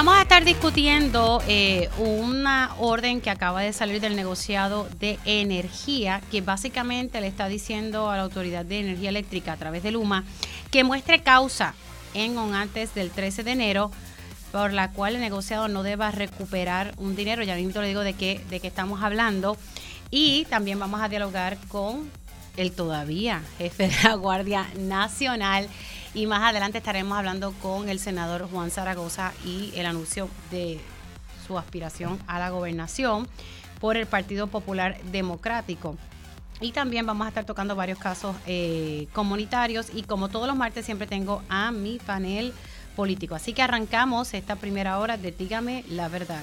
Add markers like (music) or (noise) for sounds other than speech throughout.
Vamos a estar discutiendo eh, una orden que acaba de salir del negociado de energía, que básicamente le está diciendo a la Autoridad de Energía Eléctrica a través de Luma que muestre causa en o antes del 13 de enero por la cual el negociado no deba recuperar un dinero. Ya mismo le digo de qué, de qué estamos hablando. Y también vamos a dialogar con el todavía jefe de la Guardia Nacional. Y más adelante estaremos hablando con el senador Juan Zaragoza y el anuncio de su aspiración a la gobernación por el Partido Popular Democrático. Y también vamos a estar tocando varios casos eh, comunitarios y como todos los martes siempre tengo a mi panel político. Así que arrancamos esta primera hora de Dígame la verdad.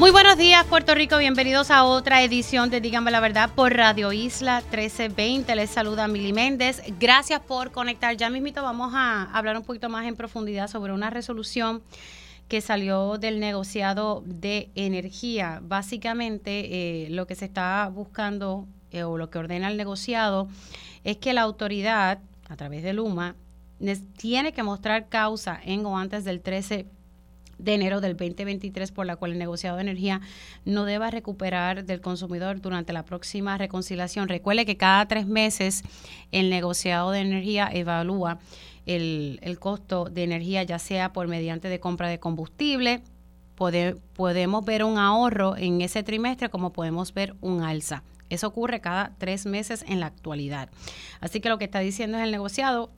Muy buenos días, Puerto Rico. Bienvenidos a otra edición de Dígame la Verdad por Radio Isla 1320. Les saluda Mili Méndez. Gracias por conectar. Ya mismito vamos a hablar un poquito más en profundidad sobre una resolución que salió del negociado de energía. Básicamente, eh, lo que se está buscando eh, o lo que ordena el negociado es que la autoridad, a través de Luma, tiene que mostrar causa en o antes del 13 de enero del 2023 por la cual el negociado de energía no deba recuperar del consumidor durante la próxima reconciliación. Recuerde que cada tres meses el negociado de energía evalúa el, el costo de energía, ya sea por mediante de compra de combustible, podemos ver un ahorro en ese trimestre como podemos ver un alza. Eso ocurre cada tres meses en la actualidad. Así que lo que está diciendo es el negociado,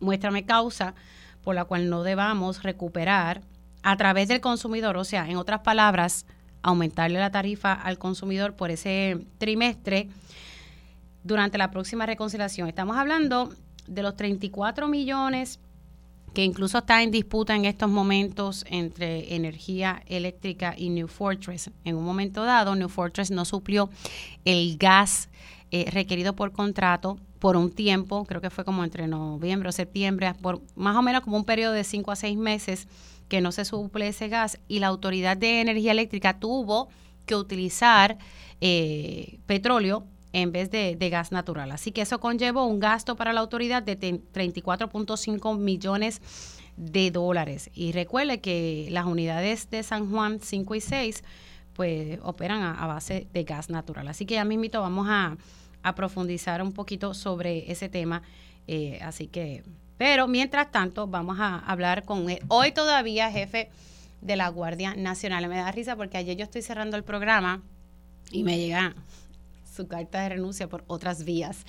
muéstrame causa por la cual no debamos recuperar a través del consumidor, o sea, en otras palabras, aumentarle la tarifa al consumidor por ese trimestre durante la próxima reconciliación. Estamos hablando de los 34 millones que incluso está en disputa en estos momentos entre energía eléctrica y New Fortress. En un momento dado, New Fortress no suplió el gas eh, requerido por contrato por un tiempo, creo que fue como entre noviembre o septiembre, por más o menos como un periodo de 5 a 6 meses que no se suple ese gas y la Autoridad de Energía Eléctrica tuvo que utilizar eh, petróleo en vez de, gas natural. Así que eso conllevó un gasto para la autoridad de 34.5 millones de dólares. Y recuerde que las unidades de San Juan 5 y 6 pues operan a, base de gas natural. Así que ya mismito vamos a, profundizar un poquito sobre ese tema. Eh, así que pero mientras tanto, vamos a hablar con él. hoy todavía jefe de la Guardia Nacional. Me da risa porque ayer yo estoy cerrando el programa y me llega su carta de renuncia por otras vías.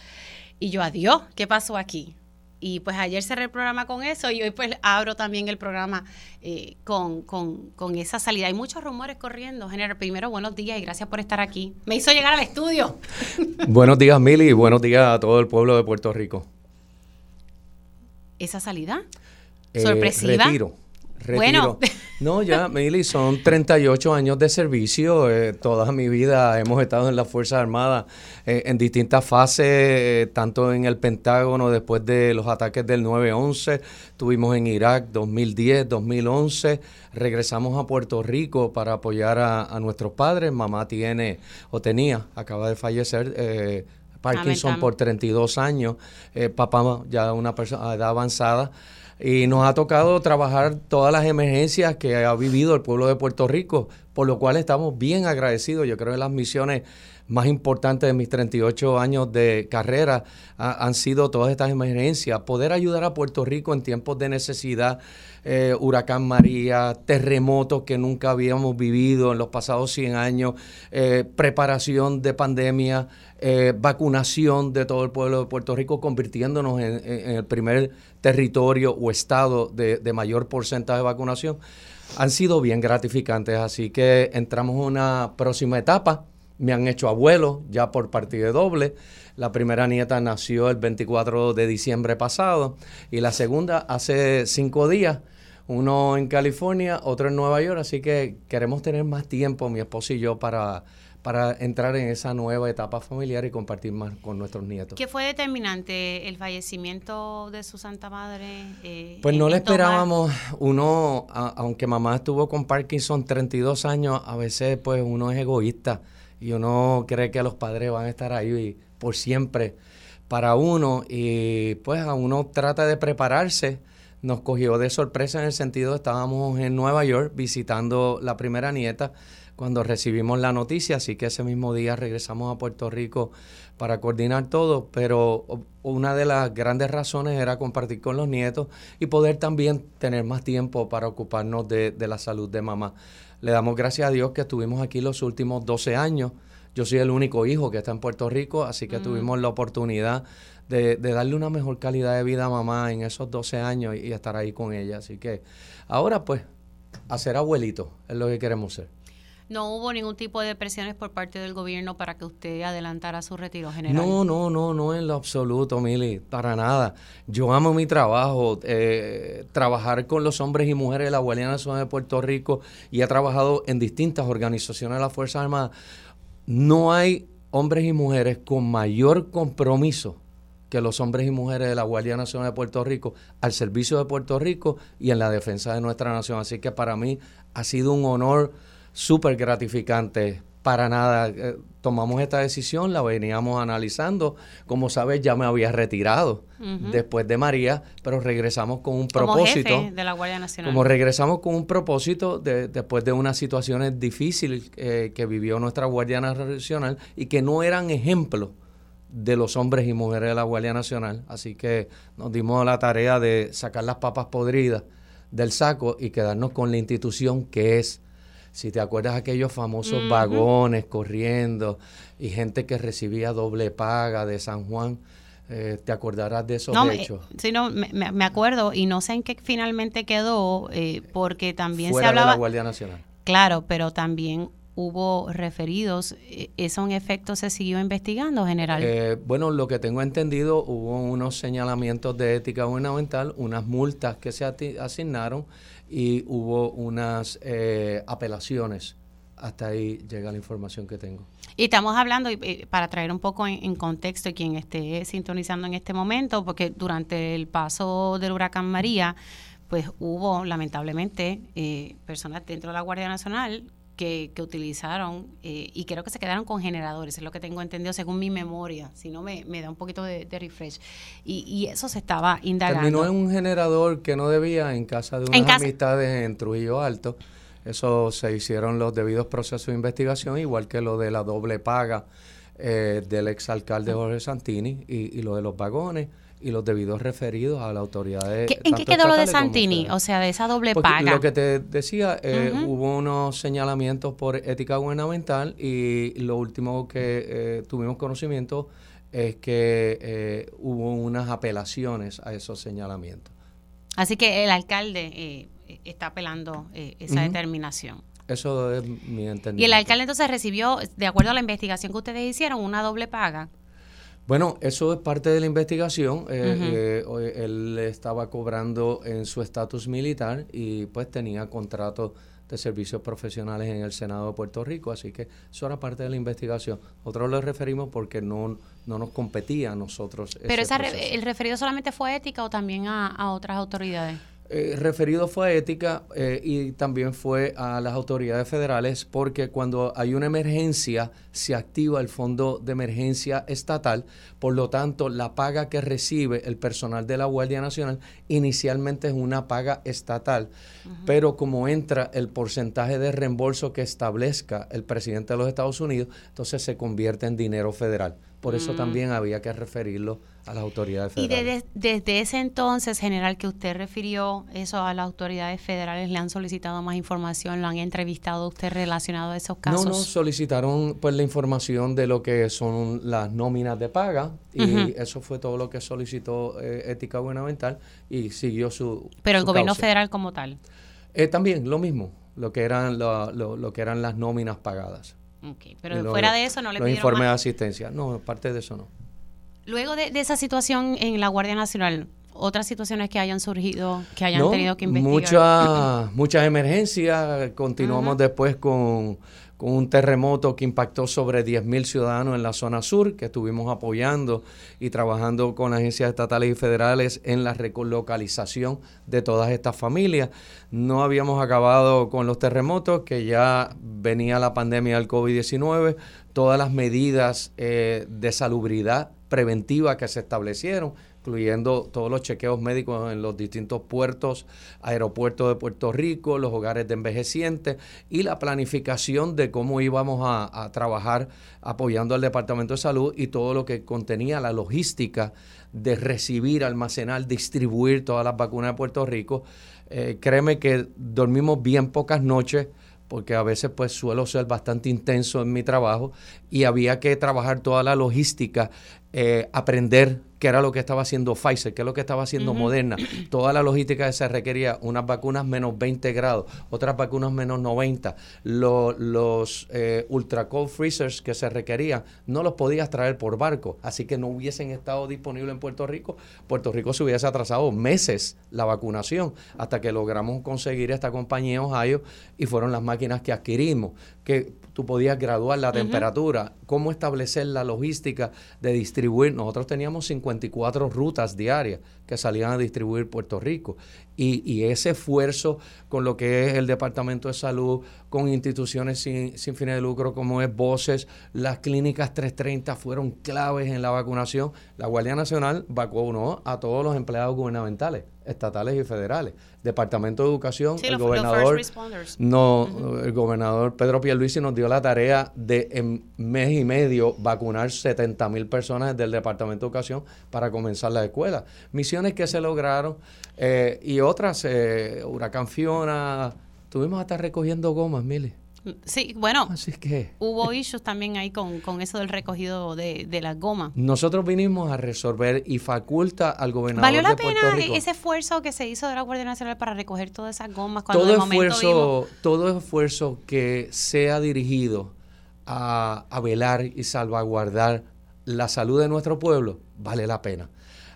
Y yo, adiós, ¿qué pasó aquí? Y pues ayer cerré el programa con eso y hoy pues abro también el programa eh, con, con, con, esa salida. Hay muchos rumores corriendo. General, primero buenos días y gracias por estar aquí. Me hizo llegar al estudio. Buenos días, Mili, y buenos días a todo el pueblo de Puerto Rico esa salida? Eh, ¿Sorpresiva? retiro. Bueno. No, ya, Mili, son 38 años de servicio. Eh, toda mi vida hemos estado en las Fuerzas Armadas eh, en distintas fases, tanto en el Pentágono después de los ataques del 9-11, estuvimos en Irak 2010, 2011, regresamos a Puerto Rico para apoyar a, nuestros padres. Mamá tiene, o tenía, acaba de fallecer. Parkinson por 32 años, papá ya una persona de edad avanzada. Y nos ha tocado trabajar todas las emergencias que ha vivido el pueblo de Puerto Rico, por lo cual estamos bien agradecidos. Yo creo que las misiones más importantes de mis 38 años de carrera han sido todas estas emergencias, poder ayudar a Puerto Rico en tiempos de necesidad, eh, huracán María, terremotos que nunca habíamos vivido en los pasados 100 años, eh, preparación de pandemia, eh, vacunación de todo el pueblo de Puerto Rico, convirtiéndonos en, el primer territorio o estado de, mayor porcentaje de vacunación, han sido bien gratificantes. Así que entramos en una próxima etapa. Me han hecho abuelo ya por partida doble. La primera nieta nació el 24 de diciembre pasado y la segunda hace cinco días uno en California, otro en Nueva York, así que queremos tener más tiempo, mi esposo y yo, para, para entrar en esa nueva etapa familiar y compartir más con nuestros nietos. ¿Qué fue determinante el fallecimiento de su Santa Madre? Eh, pues no le esperábamos, uno, aunque mamá estuvo con Parkinson 32 años, a veces pues uno es egoísta y uno cree que los padres van a estar ahí por siempre para uno y pues a uno trata de prepararse. Nos cogió de sorpresa en el sentido, estábamos en Nueva York visitando la primera nieta cuando recibimos la noticia, así que ese mismo día regresamos a Puerto Rico para coordinar todo, pero una de las grandes razones era compartir con los nietos y poder también tener más tiempo para ocuparnos de, de la salud de mamá. Le damos gracias a Dios que estuvimos aquí los últimos 12 años. Yo soy el único hijo que está en Puerto Rico, así que mm. tuvimos la oportunidad de, darle una mejor calidad de vida a mamá en esos 12 años y, estar ahí con ella. Así que ahora pues, hacer abuelito es lo que queremos ser. ¿No hubo ningún tipo de presiones por parte del gobierno para que usted adelantara su retiro general? No, no, no, no en lo absoluto, Mili, para nada. Yo amo mi trabajo, eh, trabajar con los hombres y mujeres de la Guardia Nacional de Puerto Rico y he trabajado en distintas organizaciones de las Fuerzas Armadas. No hay hombres y mujeres con mayor compromiso que los hombres y mujeres de la Guardia Nacional de Puerto Rico al servicio de Puerto Rico y en la defensa de nuestra nación. Así que para mí ha sido un honor súper gratificante. Para nada, eh, tomamos esta decisión, la veníamos analizando. Como sabes, ya me había retirado después de María, pero regresamos con un propósito. Como jefe de la Guardia Nacional. Como regresamos con un propósito de, después de unas situaciones difíciles eh, que vivió nuestra Guardia Nacional y que no eran ejemplos de los hombres y mujeres de la Guardia Nacional. Así que nos dimos la tarea de sacar las papas podridas del saco y quedarnos con la institución que es si te acuerdas aquellos famosos vagones corriendo y gente que recibía doble paga de San Juan, eh, te acordarás de esos hechos. sí, no, me, acuerdo y no sé en qué finalmente quedó, eh, porque también se hablaba... de la Guardia Nacional. Claro, pero también hubo referidos. E, ¿Eso en efecto se siguió investigando, general? Eh, bueno, lo que tengo entendido, hubo unos señalamientos de ética gubernamental, unas multas que se asignaron y hubo unas eh, apelaciones. Hasta ahí llega la información que tengo. Y estamos hablando, para traer un poco en, contexto quien esté sintonizando en este momento, porque durante el paso del huracán María, pues hubo lamentablemente eh, personas dentro de la Guardia Nacional que, que utilizaron eh, y creo que se quedaron con generadores, es lo que tengo entendido según mi memoria, si no me, da un poquito de, refresh. Y, y, eso se estaba indagando. Terminó en un generador que no debía en casa de unas amistades en Trujillo Alto. Eso se hicieron los debidos procesos de investigación, igual que lo de la doble paga eh, del exalcalde Jorge Santini y, y lo de los vagones y los debidos referidos a la autoridad de... ¿En qué quedó lo de Santini? O sea, de esa doble paga. Lo que te decía, eh, hubo unos señalamientos por ética gubernamental y lo último que eh, tuvimos conocimiento es que eh, hubo unas apelaciones a esos señalamientos. Así que el alcalde está apelando esa determinación. Eso es mi entendimiento. Y el alcalde entonces recibió, de acuerdo a la investigación que ustedes hicieron, una doble paga. Bueno, eso es parte de la investigación. Eh, eh, él estaba cobrando en su estatus militar y pues tenía contratos de servicios profesionales en el Senado de Puerto Rico, así que eso era parte de la investigación. Nosotros lo referimos porque no, no nos competía a nosotros. ¿Pero el referido solamente fue ética o también a, a otras autoridades? Eh, referido fue a ética eh, y también fue a las autoridades federales porque cuando hay una emergencia se activa el fondo de emergencia estatal, por lo tanto la paga que recibe el personal de la Guardia Nacional inicialmente es una paga estatal, pero como entra el porcentaje de reembolso que establezca el presidente de los Estados Unidos, entonces se convierte en dinero federal. Por eso mm. también había que referirlo a las autoridades federales. Y desde, ese entonces, general, que usted refirió eso a las autoridades federales, ¿le han solicitado más información? ¿Lo han entrevistado usted relacionado a esos casos? No, no, solicitaron pues la información de lo que son las nóminas de paga y eso fue todo lo que solicitó eh, Ética Gubernamental y siguió su Pero el gobierno federal como tal. Eh, también lo mismo, lo que eran lo, lo, que eran las nóminas pagadas. Okay, pero fuera de eso no le los informes de asistencia. No, parte de eso no. Luego de, esa situación en la Guardia Nacional, otras situaciones que hayan surgido, que hayan tenido que investigar? Muchas muchas emergencias. Continuamos después con con un terremoto que impactó sobre 10.000 ciudadanos en la zona sur, que estuvimos apoyando y trabajando con agencias estatales y federales en la recolocalización de todas estas familias. No habíamos acabado con los terremotos, que ya venía la pandemia del COVID-19, todas las medidas eh, de salubridad preventiva que se establecieron, incluyendo todos los chequeos médicos en los distintos puertos, aeropuertos de Puerto Rico, los hogares de envejecientes y la planificación de cómo íbamos a, trabajar apoyando al Departamento de Salud y todo lo que contenía la logística de recibir, almacenar, distribuir todas las vacunas de Puerto Rico. Eh, créeme que dormimos bien pocas noches porque a veces pues suelo ser bastante intenso en mi trabajo y había que trabajar toda la logística, eh, aprender qué era lo que estaba haciendo Pfizer, qué es lo que estaba haciendo Moderna, toda la logística que se requería, unas vacunas menos 20 grados, otras vacunas menos 90, los eh, ultra cold freezers que se requerían, no los podías traer por barco, así que no hubiesen estado disponibles en Puerto Rico, Puerto Rico se hubiese atrasado meses la vacunación hasta que logramos conseguir esta compañía Ohio y fueron las máquinas que adquirimos, que tú podías graduar la temperatura, cómo establecer la logística de distribuir. Nosotros teníamos 54 rutas diarias que salían a distribuir Puerto Rico. Y, ese esfuerzo con lo que es el Departamento de Salud, con instituciones sin, sin fines de lucro como es Voces, las clínicas 330 fueron claves en la vacunación. La Guardia Nacional vacunó a todos los empleados gubernamentales estatales y federales. Departamento de Educación, el gobernador no, el gobernador Pedro Pierluisi nos dio la tarea de en mes y medio vacunar 70 mil personas del Departamento de Educación para comenzar la escuela. Misiones que se lograron eh, y otras, eh, Huracán Fiona, tuvimos hasta recogiendo gomas, Mili. Sí, bueno, Así que, hubo issues también ahí con, eso del recogido de, de las gomas. Nosotros vinimos a resolver y faculta al gobernador ¿Valió la pena ese esfuerzo que se hizo de la Guardia Nacional para recoger todas esas gomas? Cuando todo, esfuerzo, todo esfuerzo que sea dirigido a, a velar y salvaguardar la salud de nuestro pueblo vale la pena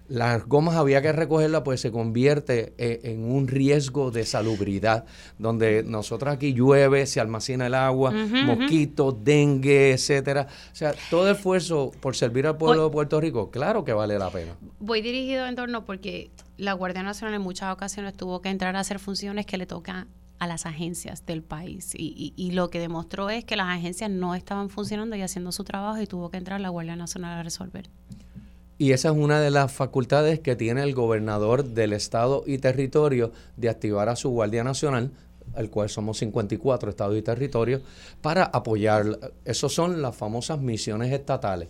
las gomas había que recogerlas, pues se convierte eh, en, un riesgo de salubridad, donde nosotros aquí llueve, se almacena el agua, mosquitos, dengue, etcétera. O sea, todo esfuerzo por servir al pueblo de Puerto Rico, claro que vale la pena. Voy dirigido en torno porque la Guardia Nacional en muchas ocasiones tuvo que entrar a hacer funciones que le tocan a las agencias del país y, y, lo que demostró es que las agencias no estaban funcionando y haciendo su trabajo y tuvo que entrar la Guardia Nacional a resolver. Y esa es una de las facultades que tiene el gobernador del estado y territorio de activar a su Guardia Nacional, el cual somos 54 estados y territorios, para apoyar. Esas son las famosas misiones estatales.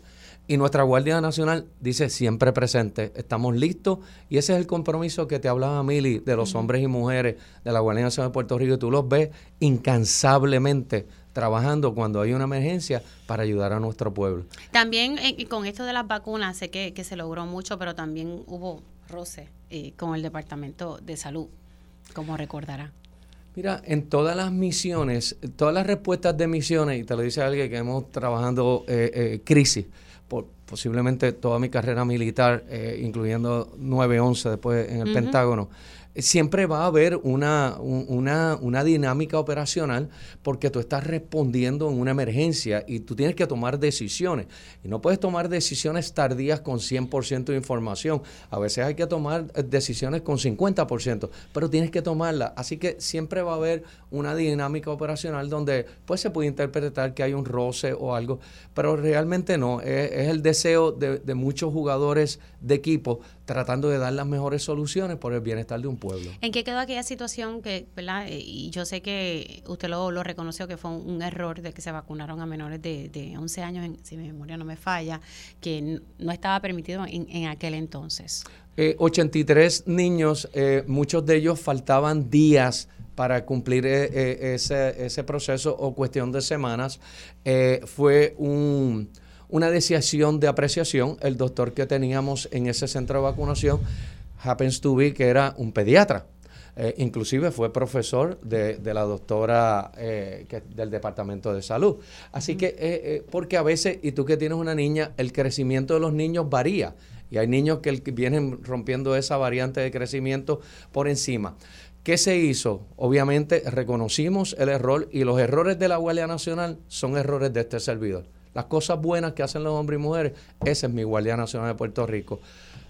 Y nuestra Guardia Nacional dice siempre presente, estamos listos y ese es el compromiso que te hablaba Mili de los hombres y mujeres de la Guardia Nacional de Puerto Rico y tú los ves incansablemente trabajando cuando hay una emergencia para ayudar a nuestro pueblo. También eh, con esto de las vacunas, sé que, se logró mucho, pero también hubo roce eh, con el Departamento de Salud, como recordará. Mira, en todas las misiones, todas las respuestas de misiones, y te lo dice alguien que hemos trabajando eh, crisis, por posiblemente toda mi carrera militar, incluyendo 9-11 después en el Pentágono, siempre va a haber una, una, una, dinámica operacional porque tú estás respondiendo en una emergencia y tú tienes que tomar decisiones. Y no puedes tomar decisiones tardías con 100% de información. A veces hay que tomar eh, decisiones con 50%, pero tienes que tomarlas. Así que siempre va a haber una dinámica operacional donde pues se puede interpretar que hay un roce o algo, pero realmente no. Es, el deseo de, de muchos jugadores de equipo tratando de dar las mejores soluciones por el bienestar de un pueblo. ¿En qué quedó aquella situación que, ¿verdad? Eh, y yo sé que usted lo, lo reconoció que fue un, error de que se vacunaron a menores de, de 11 años, si mi memoria no me falla, que no estaba permitido en, aquel entonces. 83 eh, niños, eh, muchos de ellos faltaban días para cumplir ese, ese proceso o cuestión de semanas. fue un una decisión de apreciación. El doctor que teníamos en ese centro de vacunación happens to be que era un pediatra. Eh, inclusive fue profesor de, la doctora eh, del Departamento de Salud. Así que, eh, porque a veces, y tú que tienes una niña, el crecimiento de los niños varía Y hay niños que vienen rompiendo esa variante de crecimiento por encima. ¿Qué se hizo? Obviamente reconocimos el error y los errores de la Guardia Nacional son errores de este servidor. Las cosas buenas que hacen los hombres y mujeres, esa es mi Guardia Nacional de Puerto Rico.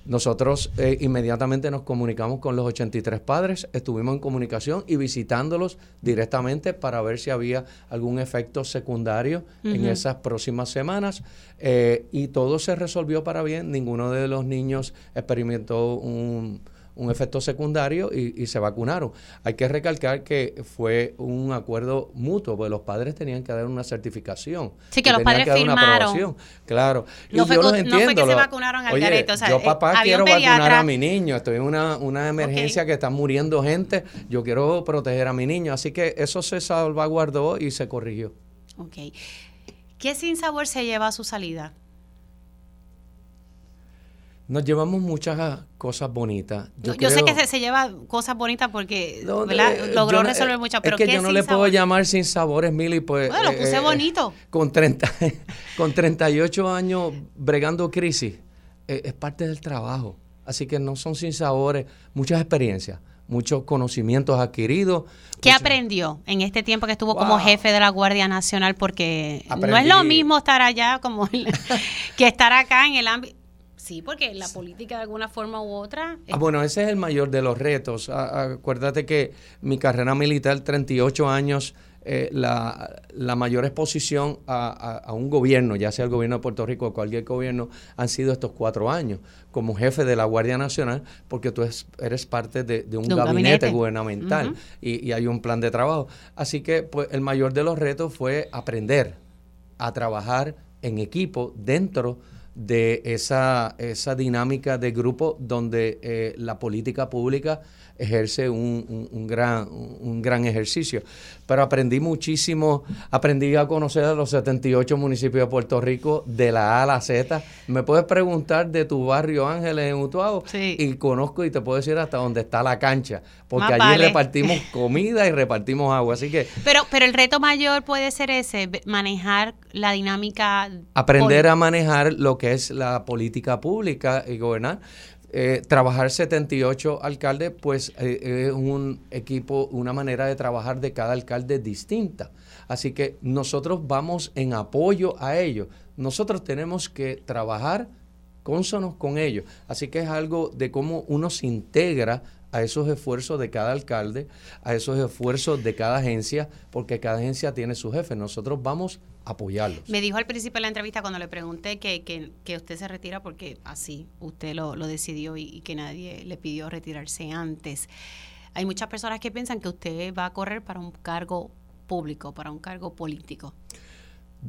Nosotros eh, inmediatamente nos comunicamos con los 83 padres, estuvimos en comunicación y visitándolos directamente para ver si había algún efecto secundario en esas próximas semanas. Eh, y todo se resolvió para bien, ninguno de los niños experimentó un un efecto secundario y, se vacunaron. Hay que recalcar que fue un acuerdo mutuo, porque los padres tenían que dar una certificación. Sí, que los padres firmaron. Claro. y yo los entiendo. No fue que se vacunaron al oye, yo papá quiero vacunar a mi niño, estoy en una, una emergencia que está muriendo gente, yo quiero proteger a mi niño. Así que eso se salvaguardó y se corrigió. Ok. ¿Qué sin sabor se lleva a su salida? Nos llevamos muchas cosas bonitas. Yo, sé que se, lleva cosas bonitas porque logró resolver muchas, pero es que yo no le puedo llamar sin sabores, Mili, pues... Bueno, lo puse eh, bonito. Con, 30, (laughs) con 38 años bregando crisis, eh, es parte del trabajo. Así que no son sin sabores, muchas experiencias, muchos conocimientos adquiridos. ¿Qué aprendió en este tiempo que estuvo como jefe de la Guardia Nacional? Porque no es lo mismo estar allá como (laughs) que estar acá en el ámbito Sí, porque la política de alguna forma u otra... Ah, bueno, ese es el mayor de los retos. acuérdate que mi carrera militar, 38 años, eh, la, mayor exposición a, un gobierno, ya sea el gobierno de Puerto Rico o cualquier gobierno, han sido estos cuatro años como jefe de la Guardia Nacional, porque tú eres parte de, un, gabinete, gubernamental y, y, hay un plan de trabajo. Así que pues, el mayor de los retos fue aprender a trabajar en equipo dentro de esa, esa dinámica de grupo donde eh, la política pública ejerce un, un, gran, un gran ejercicio. Pero aprendí muchísimo, aprendí a conocer a los 78 municipios de Puerto Rico de la A a la Z. Me puedes preguntar de tu barrio Ángeles en Utuado y conozco y te puedo decir hasta dónde está la cancha, porque allí repartimos (laughs) comida y repartimos agua, así que... Pero, pero el reto mayor puede ser ese, manejar la dinámica... Aprender a manejar lo que es la política pública y gobernar. Eh, trabajar 78 alcaldes, pues eh, es un equipo, una manera de trabajar de cada alcalde distinta. Así que nosotros vamos en apoyo a ellos. Nosotros tenemos que trabajar cónsonos con ellos. Así que es algo de cómo uno se integra a esos esfuerzos de cada alcalde, a esos esfuerzos de cada agencia, porque cada agencia tiene su jefe. Nosotros vamos a apoyarlos. Me dijo al principio de la entrevista cuando le pregunté que, que, usted se retira porque así usted lo, decidió y, que nadie le pidió retirarse antes. Hay muchas personas que piensan que usted va a correr para un cargo público, para un cargo político.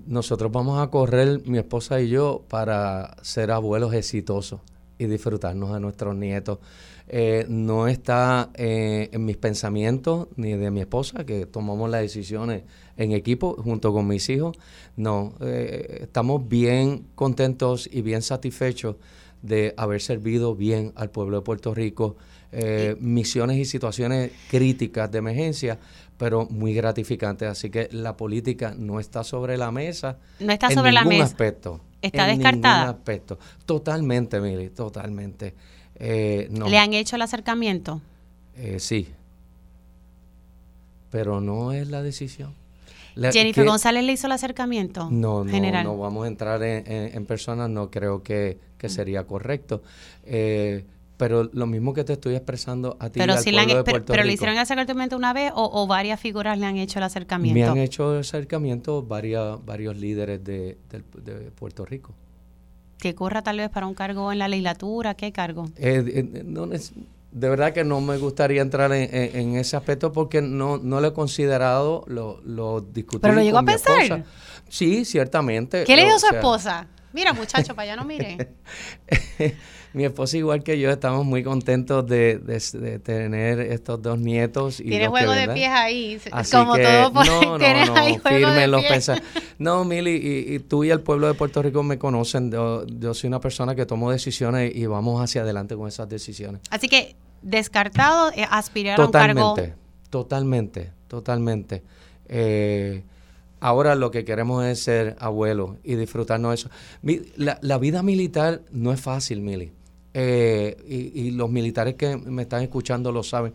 Nosotros vamos a correr, mi esposa y yo, para ser abuelos exitosos y disfrutarnos de nuestros nietos. Eh, no está eh, en mis pensamientos ni de mi esposa, que tomamos las decisiones en equipo junto con mis hijos. No, eh, estamos bien contentos y bien satisfechos de haber servido bien al pueblo de Puerto Rico, misiones y situaciones críticas de emergencia, pero muy gratificantes. Así que la política no está sobre la mesa. No está sobre la mesa. aspecto. Está en descartada. Ningún aspecto. Totalmente, Mili, totalmente. Eh, ¿Le han hecho el acercamiento? Eh, sí, pero no es la decisión. Jennifer González le hizo el acercamiento. No, no, general. no vamos a entrar en, en, personas, no creo que, mm. sería correcto. Eh, pero lo mismo que te estoy expresando a ti. Pero, si le, pero, le hicieron el acercamiento una vez o, varias figuras le han hecho el acercamiento. Me han hecho el acercamiento varias, varios líderes de Puerto Rico que corra tal vez para un cargo en la legislatura? ¿Qué cargo? Eh, eh, de verdad que no me gustaría entrar en, ese aspecto porque no, no lo he considerado, lo, lo discutí. ¿Pero lo llegó a pensar? Sí, ciertamente. ¿Qué le dijo su esposa? Mira, muchacho, para allá no mire. (laughs) mi esposa igual que yo estamos muy contentos de, tener estos dos nietos. Y Tienes juego de pies ahí, como todo por no, no, (laughs) no, firme los No, Mili, y, tú y el pueblo de Puerto Rico me conocen. Yo, soy una persona que tomo decisiones y vamos hacia adelante con esas decisiones. Así que descartado eh, aspirar a un cargo. Totalmente, totalmente, totalmente. Eh, Ahora lo que queremos es ser abuelos y disfrutarnos de eso. La, vida militar no es fácil, Mili. eh, y, los militares que me están escuchando lo saben.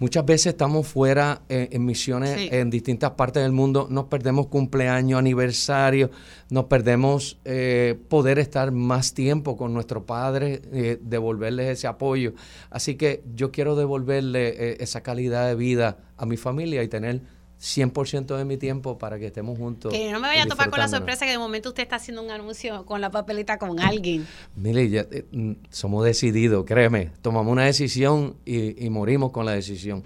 Muchas veces estamos fuera eh, en misiones en distintas partes del mundo, nos perdemos cumpleaños, aniversario, nos perdemos eh, poder estar más tiempo con nuestro padre, devolverles ese apoyo. Así que yo quiero devolverle esa calidad de vida a mi familia y tener 100% de mi tiempo para que estemos juntos. Que no me vaya a topar con la sorpresa que de momento usted está haciendo un anuncio con la papeleta con alguien. Mire, ya, eh, mm, somos decididos, créeme. Tomamos una decisión y, morimos con la decisión.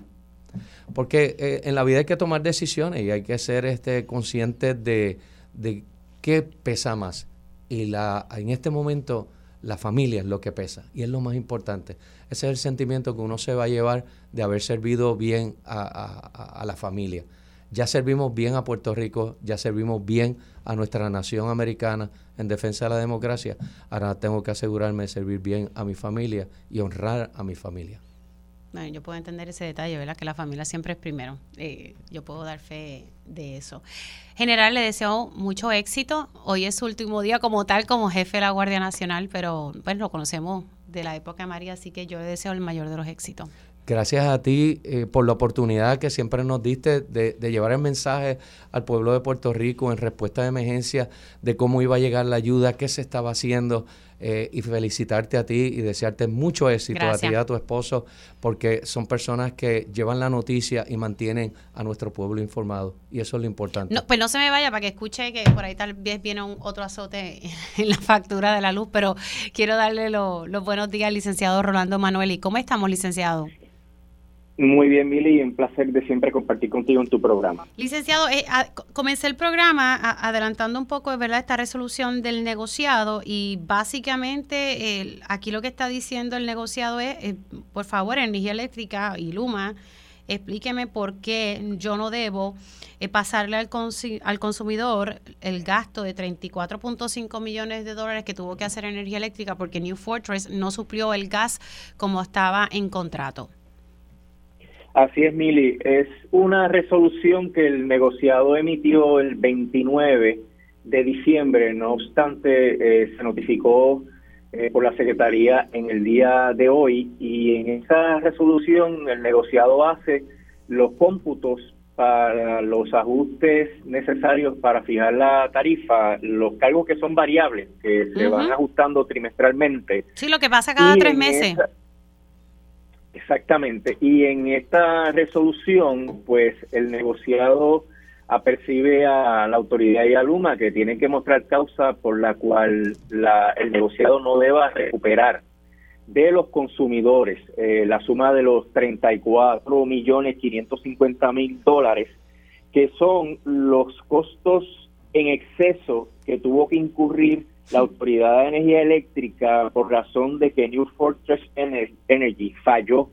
Porque eh, en la vida hay que tomar decisiones y hay que ser este, conscientes de, de qué pesa más. Y la, en este momento la familia es lo que pesa y es lo más importante. Ese es el sentimiento que uno se va a llevar de haber servido bien a la familia ya servimos bien a Puerto Rico, ya servimos bien a nuestra nación americana en defensa de la democracia. Ahora tengo que asegurarme de servir bien a mi familia y honrar a mi familia. Bueno, yo puedo entender ese detalle, ¿verdad? Que la familia siempre es primero. Eh, yo puedo dar fe de eso. General, le deseo mucho éxito. Hoy es su último día como tal, como jefe de la Guardia Nacional, pero pues lo conocemos de la época de María, así que yo le deseo el mayor de los éxitos. Gracias a ti eh, por la oportunidad que siempre nos diste de, llevar el mensaje al pueblo de Puerto Rico en respuesta de emergencia de cómo iba a llegar la ayuda, qué se estaba haciendo eh, y felicitarte a ti y desearte mucho éxito a ti y a tu esposo porque son personas que llevan la noticia y mantienen a nuestro pueblo informado y eso es lo importante. No, pues no se me vaya para que escuche que por ahí tal vez viene un otro azote (laughs) en la factura de la luz, pero quiero darle los buenos días al licenciado Rolando Manuel. ¿Y cómo estamos, licenciado? Muy bien, Mili, un placer de siempre compartir contigo en tu programa. Licenciado, eh, comencé el programa adelantando un poco, ¿verdad?, esta resolución del negociado y básicamente aquí lo que está diciendo el negociado es, eh, por favor, Energía Eléctrica y Luma, explíqueme por qué yo no debo eh, pasarle al consumidor el gasto de 34.5 millones de dólares que tuvo que hacer Energía Eléctrica porque New Fortress no suplió el gas como estaba en contrato. Así es, Mili. Es una resolución que el negociado emitió el 29 de diciembre. No obstante, eh, se notificó eh, por la Secretaría en el día de hoy y en esa resolución el negociado hace los cómputos para los ajustes necesarios para fijar la tarifa, los cargos que son variables, que se van ajustando trimestralmente. Sí, lo que pasa cada tres meses. Exactamente. Y en esta resolución, pues el negociado apercibe a la autoridad y a Luma que tienen que mostrar causa por la cual la, el negociado no deba recuperar de los consumidores eh, la suma de los 34 millones 550 mil dólares que son los costos en exceso que tuvo que incurrir la Autoridad de Energía Eléctrica, por razón de que New Fortress Energy falló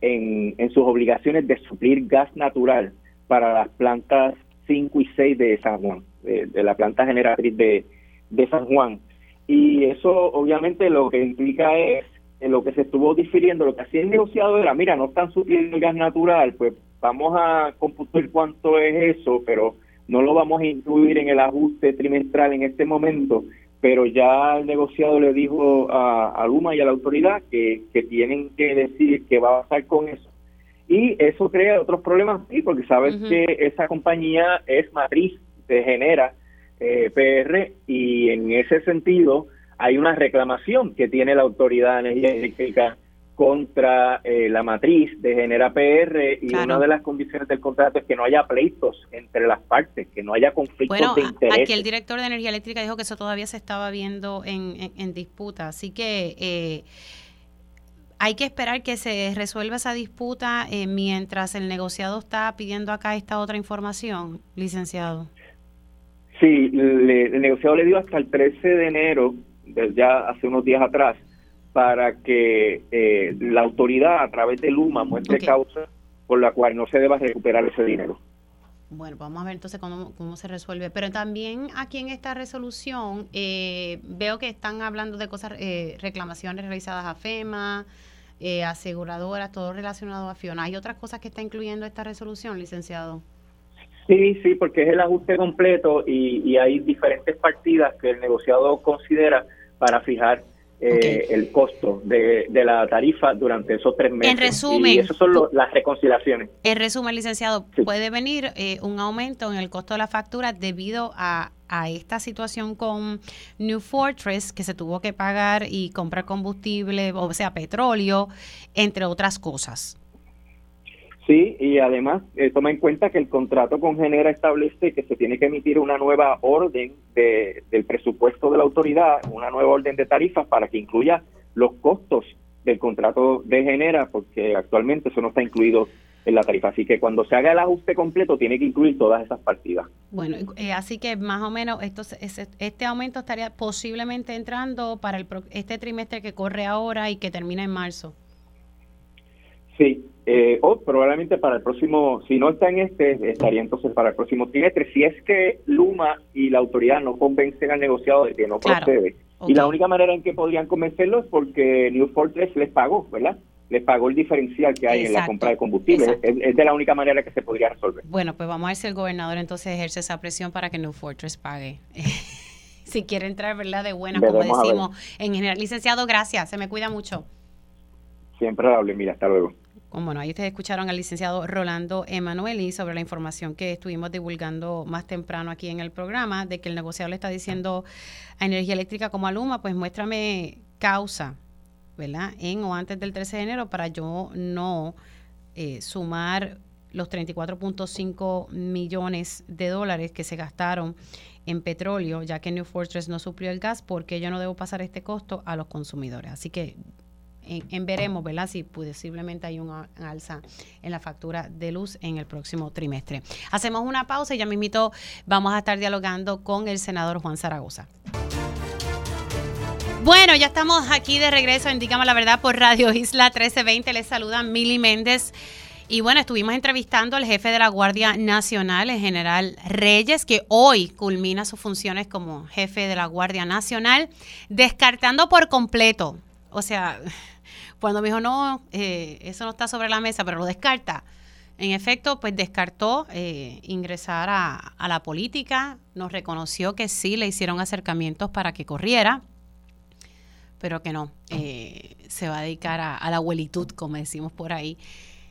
en, sus obligaciones de suplir gas natural para las plantas 5 y 6 de San Juan, de, la planta generatriz de, de San Juan. Y eso obviamente lo que implica es en lo que se estuvo difiriendo, lo que hacía el negociado era, mira, no están supliendo gas natural, pues vamos a computar cuánto es eso, pero no lo vamos a incluir en el ajuste trimestral en este momento pero ya el negociado le dijo a, Luma y a la autoridad que, tienen que decir qué va a pasar con eso. Y eso crea otros problemas, sí, porque sabes que esa compañía es matriz de Genera eh, PR y en ese sentido hay una reclamación que tiene la Autoridad de Energía Eléctrica contra eh, la matriz de Genera PR y una de las condiciones del contrato es que no haya pleitos entre las partes, que no haya conflictos de interés. Aquí el director de Energía Eléctrica dijo que eso todavía se estaba viendo en, en, disputa, así que eh, hay que esperar que se resuelva esa disputa eh, mientras el negociado está pidiendo acá esta otra información, licenciado. Sí, el negociado le dio hasta el 13 de enero, ya hace unos días atrás, para que eh, la autoridad a través de Luma muestre causa por la cual no se deba recuperar ese dinero. Bueno, vamos a ver entonces cómo, cómo se resuelve. Pero también aquí en esta resolución eh, veo que están hablando de cosas, eh, reclamaciones realizadas a FEMA, aseguradoras, todo relacionado a FIONA. ¿Hay otras cosas que está incluyendo esta resolución, licenciado? Sí, sí, porque es el ajuste completo y, y hay diferentes partidas que el negociado considera para fijar eh, el costo de, la tarifa durante esos tres meses. En resumen, y esas son las reconciliaciones. En resumen, licenciado, puede venir eh, un aumento en el costo de la factura debido a, a esta situación con New Fortress, que se tuvo que pagar y comprar combustible, o sea, petróleo, entre otras cosas. Sí, y además eh, toma en cuenta que el contrato con Genera establece que se tiene que emitir una nueva orden de, del presupuesto de la autoridad, una nueva orden de tarifas para que incluya los costos del contrato de Genera, porque actualmente eso no está incluido en la tarifa. Así que cuando se haga el ajuste completo tiene que incluir todas esas partidas. Bueno, eh, así que más o menos esto, este aumento estaría posiblemente entrando para el, este trimestre que corre ahora y que termina en marzo. Sí, eh, o probablemente para el próximo, si no está en este, estaría entonces para el próximo trimestre, si es que Luma y la autoridad no convencen al negociado de que no procede. Y la única manera en que podrían convencerlo es porque New Fortress les pagó, ¿verdad? Les pagó el diferencial que hay en la compra de combustible. Es, de la única manera que se podría resolver. Bueno, pues vamos a ver si el gobernador entonces ejerce esa presión para que New Fortress pague. (laughs) si quiere entrar, ¿verdad? De buena, como decimos en general. Licenciado, gracias. Se me cuida mucho. Siempre hable. Mira, hasta luego. Bueno, ahí ustedes escucharon al licenciado Rolando Emanueli sobre la información que estuvimos divulgando más temprano aquí en el programa, de que el negociado le está diciendo a Energía Eléctrica como a Luma, pues muéstrame causa, ¿verdad? En o antes del 13 de enero para yo no eh, sumar los 34.5 millones de dólares que se gastaron en petróleo, ya que New Fortress no suplió el gas, porque yo no debo pasar este costo a los consumidores. Así que en, veremos, ¿verdad? Si posiblemente hay una alza en la factura de luz en el próximo trimestre. Hacemos una pausa y ya mismito vamos a estar dialogando con el senador Juan Zaragoza. Bueno, ya estamos aquí de regreso en Dígame la Verdad por Radio Isla 1320. Les saluda Mili Méndez. Y bueno, estuvimos entrevistando al jefe de la Guardia Nacional, el general Reyes, que hoy culmina sus funciones como jefe de la Guardia Nacional, descartando por completo, o sea, cuando me dijo, no, eh, eso no está sobre la mesa, pero lo descarta. En efecto, pues descartó eh, ingresar a, la política, nos reconoció que sí le hicieron acercamientos para que corriera, pero que no, eh, se va a dedicar a, la abuelitud, como decimos por ahí,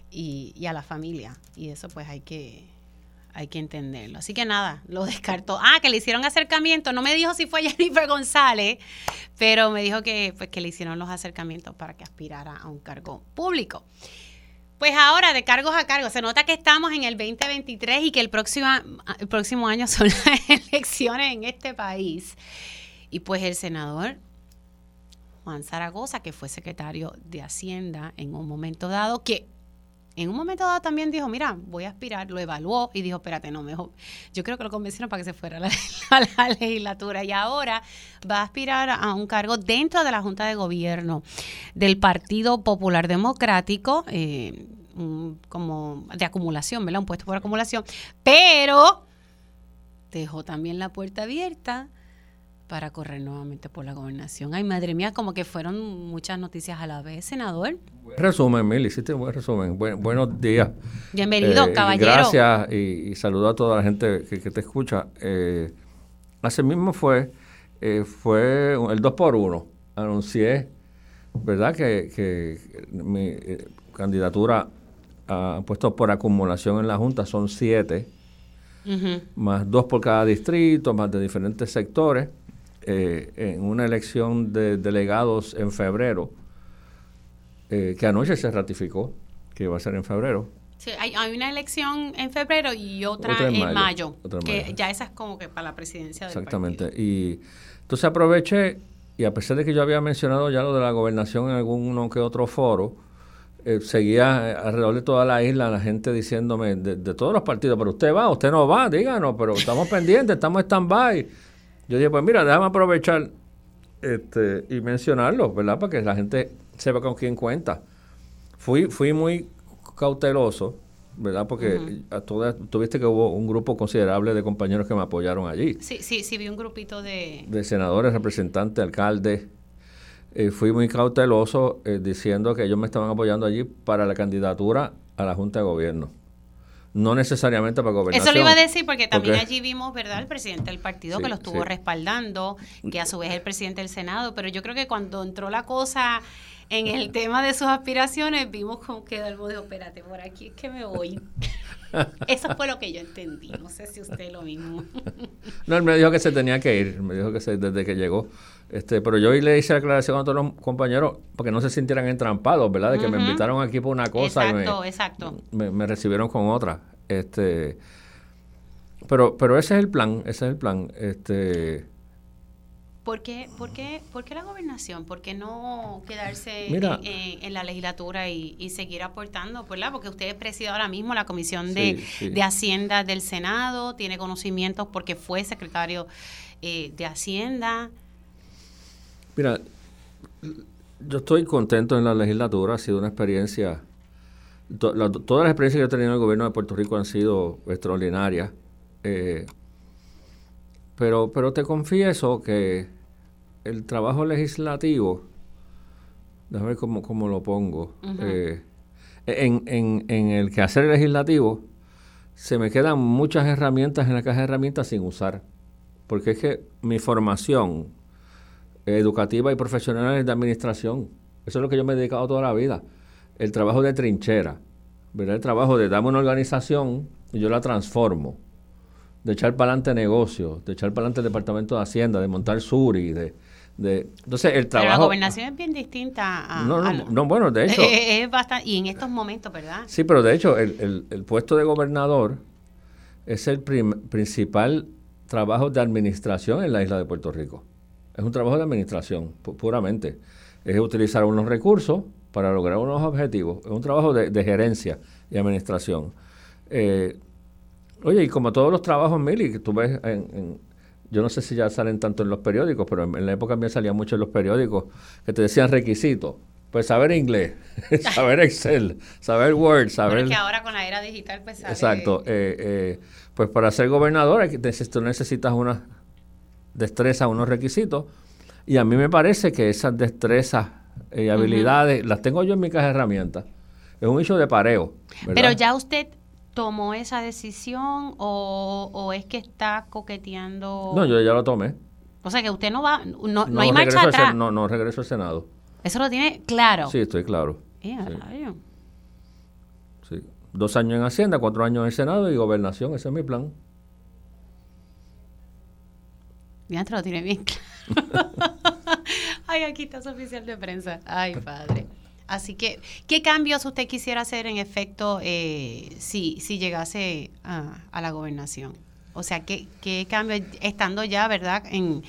y, y, a la familia. Y eso pues hay que, hay que entenderlo. Así que nada, lo (laughs) descartó. Ah, que le hicieron acercamientos. No me dijo si fue Jennifer González, pero me dijo que, pues, que le hicieron los acercamientos para que aspirara a un cargo público. Pues ahora, de cargos a cargos, se nota que estamos en el 2023 y que el próximo, el próximo año (laughs) son las elecciones en este país. Y pues el senador Juan Zaragoza, que fue secretario de Hacienda en un momento dado, que en un momento dado también dijo, mira, voy a aspirar, lo evaluó y dijo, espérate, no, mejor. Yo creo que lo convencieron para que se fuera a la, (laughs) legislatura y ahora va a aspirar a un cargo dentro de la Junta de Gobierno del Partido Popular Democrático, eh, como de acumulación, ¿verdad? Un puesto por acumulación, pero dejó también la puerta abierta para correr nuevamente por la gobernación. Ay, madre mía, como que fueron muchas noticias a la vez, senador. Buen resumen, Mili, hiciste un buen resumen. buenos días. Bienvenido, eh, caballero. Gracias y, saludo a toda la gente que, te escucha. Eh, hace mismo fue, eh, fue el 2 por 1 Anuncié, ¿verdad?, que, mi candidatura a puestos por acumulación en la Junta son siete, más dos por cada distrito, más de diferentes sectores eh, en una elección de delegados en febrero, eh, que anoche se ratificó que va a ser en febrero. Sí, hay, una elección en febrero y otra, en, mayo, que ya esa es como que para la presidencia del Exactamente. Y entonces aproveché, y a pesar de que yo había mencionado ya lo de la gobernación en alguno que otro foro, eh, seguía alrededor de toda la isla la gente diciéndome de, de, todos los partidos, pero usted va, usted no va, díganos, pero estamos (laughs) pendientes, estamos en stand-by. Yo dije, pues mira, déjame aprovechar este, y mencionarlo, ¿verdad? Para que la gente sepa con quién cuenta. Fui, fui muy cauteloso, ¿verdad? Porque a todas, tuviste que hubo un grupo considerable de compañeros que me apoyaron allí. Sí, sí, sí, vi un grupito de... De senadores, representantes, alcaldes. Eh, fui muy cauteloso eh, diciendo que ellos me estaban apoyando allí para la candidatura a la Junta de Gobierno. No necesariamente para gobernación. Eso lo iba a decir porque también allí vimos, ¿verdad?, el presidente del partido que lo estuvo respaldando, que a su vez es el presidente del Senado, pero yo creo que cuando entró la cosa en el tema de sus aspiraciones, vimos como que Dalmo dijo, espérate, por aquí es que me voy. (laughs) Eso fue lo que yo entendí, no sé si usted lo mismo. no, él me dijo que se tenía que ir, me dijo que desde que llegó. Este, pero yo hoy le hice la aclaración a todos los compañeros porque no se sintieran entrampados, ¿verdad? De que me invitaron aquí por una cosa exacto, y me, recibieron con otra. Este, pero, pero ese es el plan, ese es el plan. Este, ¿Por qué, por, qué, por qué la gobernación? ¿Por qué no quedarse en, la legislatura y, seguir aportando? ¿verdad? Porque usted preside ahora mismo la Comisión de, de, Hacienda del Senado, tiene conocimientos porque fue secretario eh, de Hacienda. Mira, yo estoy contento en la legislatura, ha sido una experiencia, todas las experiencias que he tenido en el gobierno de Puerto Rico han sido extraordinarias, eh, pero, pero te confieso que el trabajo legislativo, déjame ver cómo, cómo lo pongo, eh, en, en, en el quehacer legislativo se me quedan muchas herramientas en la caja de herramientas sin usar, porque es que mi formación, educativa y profesionales de administración. Eso es lo que yo me he dedicado toda la vida. El trabajo de trinchera, ¿verdad? El trabajo de darme una organización y yo la transformo. De echar para adelante negocios, de echar para adelante el Departamento de Hacienda, de montar Suri, de, de, entonces el trabajo Pero la gobernación es bien distinta a, no, no, no bueno de (laughs) hecho es, bastante y en estos momentos verdad sí pero de hecho el, el, puesto de gobernador es el principal trabajo de administración en la isla de Puerto Rico es un trabajo de administración, puramente. Es utilizar unos recursos para lograr unos objetivos. Es un trabajo de, gerencia y administración. Eh, oye, y como todos los trabajos, Mili, que tú ves en, yo no sé si ya salen tanto en los periódicos, pero en, la época mía salía mucho en los periódicos que te decían requisitos. Pues saber inglés, (laughs) saber Excel, saber Word, saber... Porque que ahora con la era digital pues Exacto. Eh, eh, pues para ser gobernador tú necesitas una destreza, unos requisitos. Y a mí me parece que esas destrezas y habilidades las tengo yo en mi caja de herramientas. Es un hecho de pareo. Pero ya usted tomó esa decisión o, es que está coqueteando. No, yo ya lo tomé. O sea que usted no va, no, no, hay marcha atrás. no, no regreso al Senado. Eso lo tiene claro. Sí, estoy claro. sí. sí. Dos años en Hacienda, cuatro años en el Senado y gobernación, ese es mi plan. Te lo tiene bien claro. (laughs) Ay, aquí está su oficial de prensa. Ay, padre. Así que, ¿qué cambios usted quisiera hacer en efecto eh, si, si llegase a, la gobernación? O sea, ¿qué, qué cambios, estando ya, verdad, en,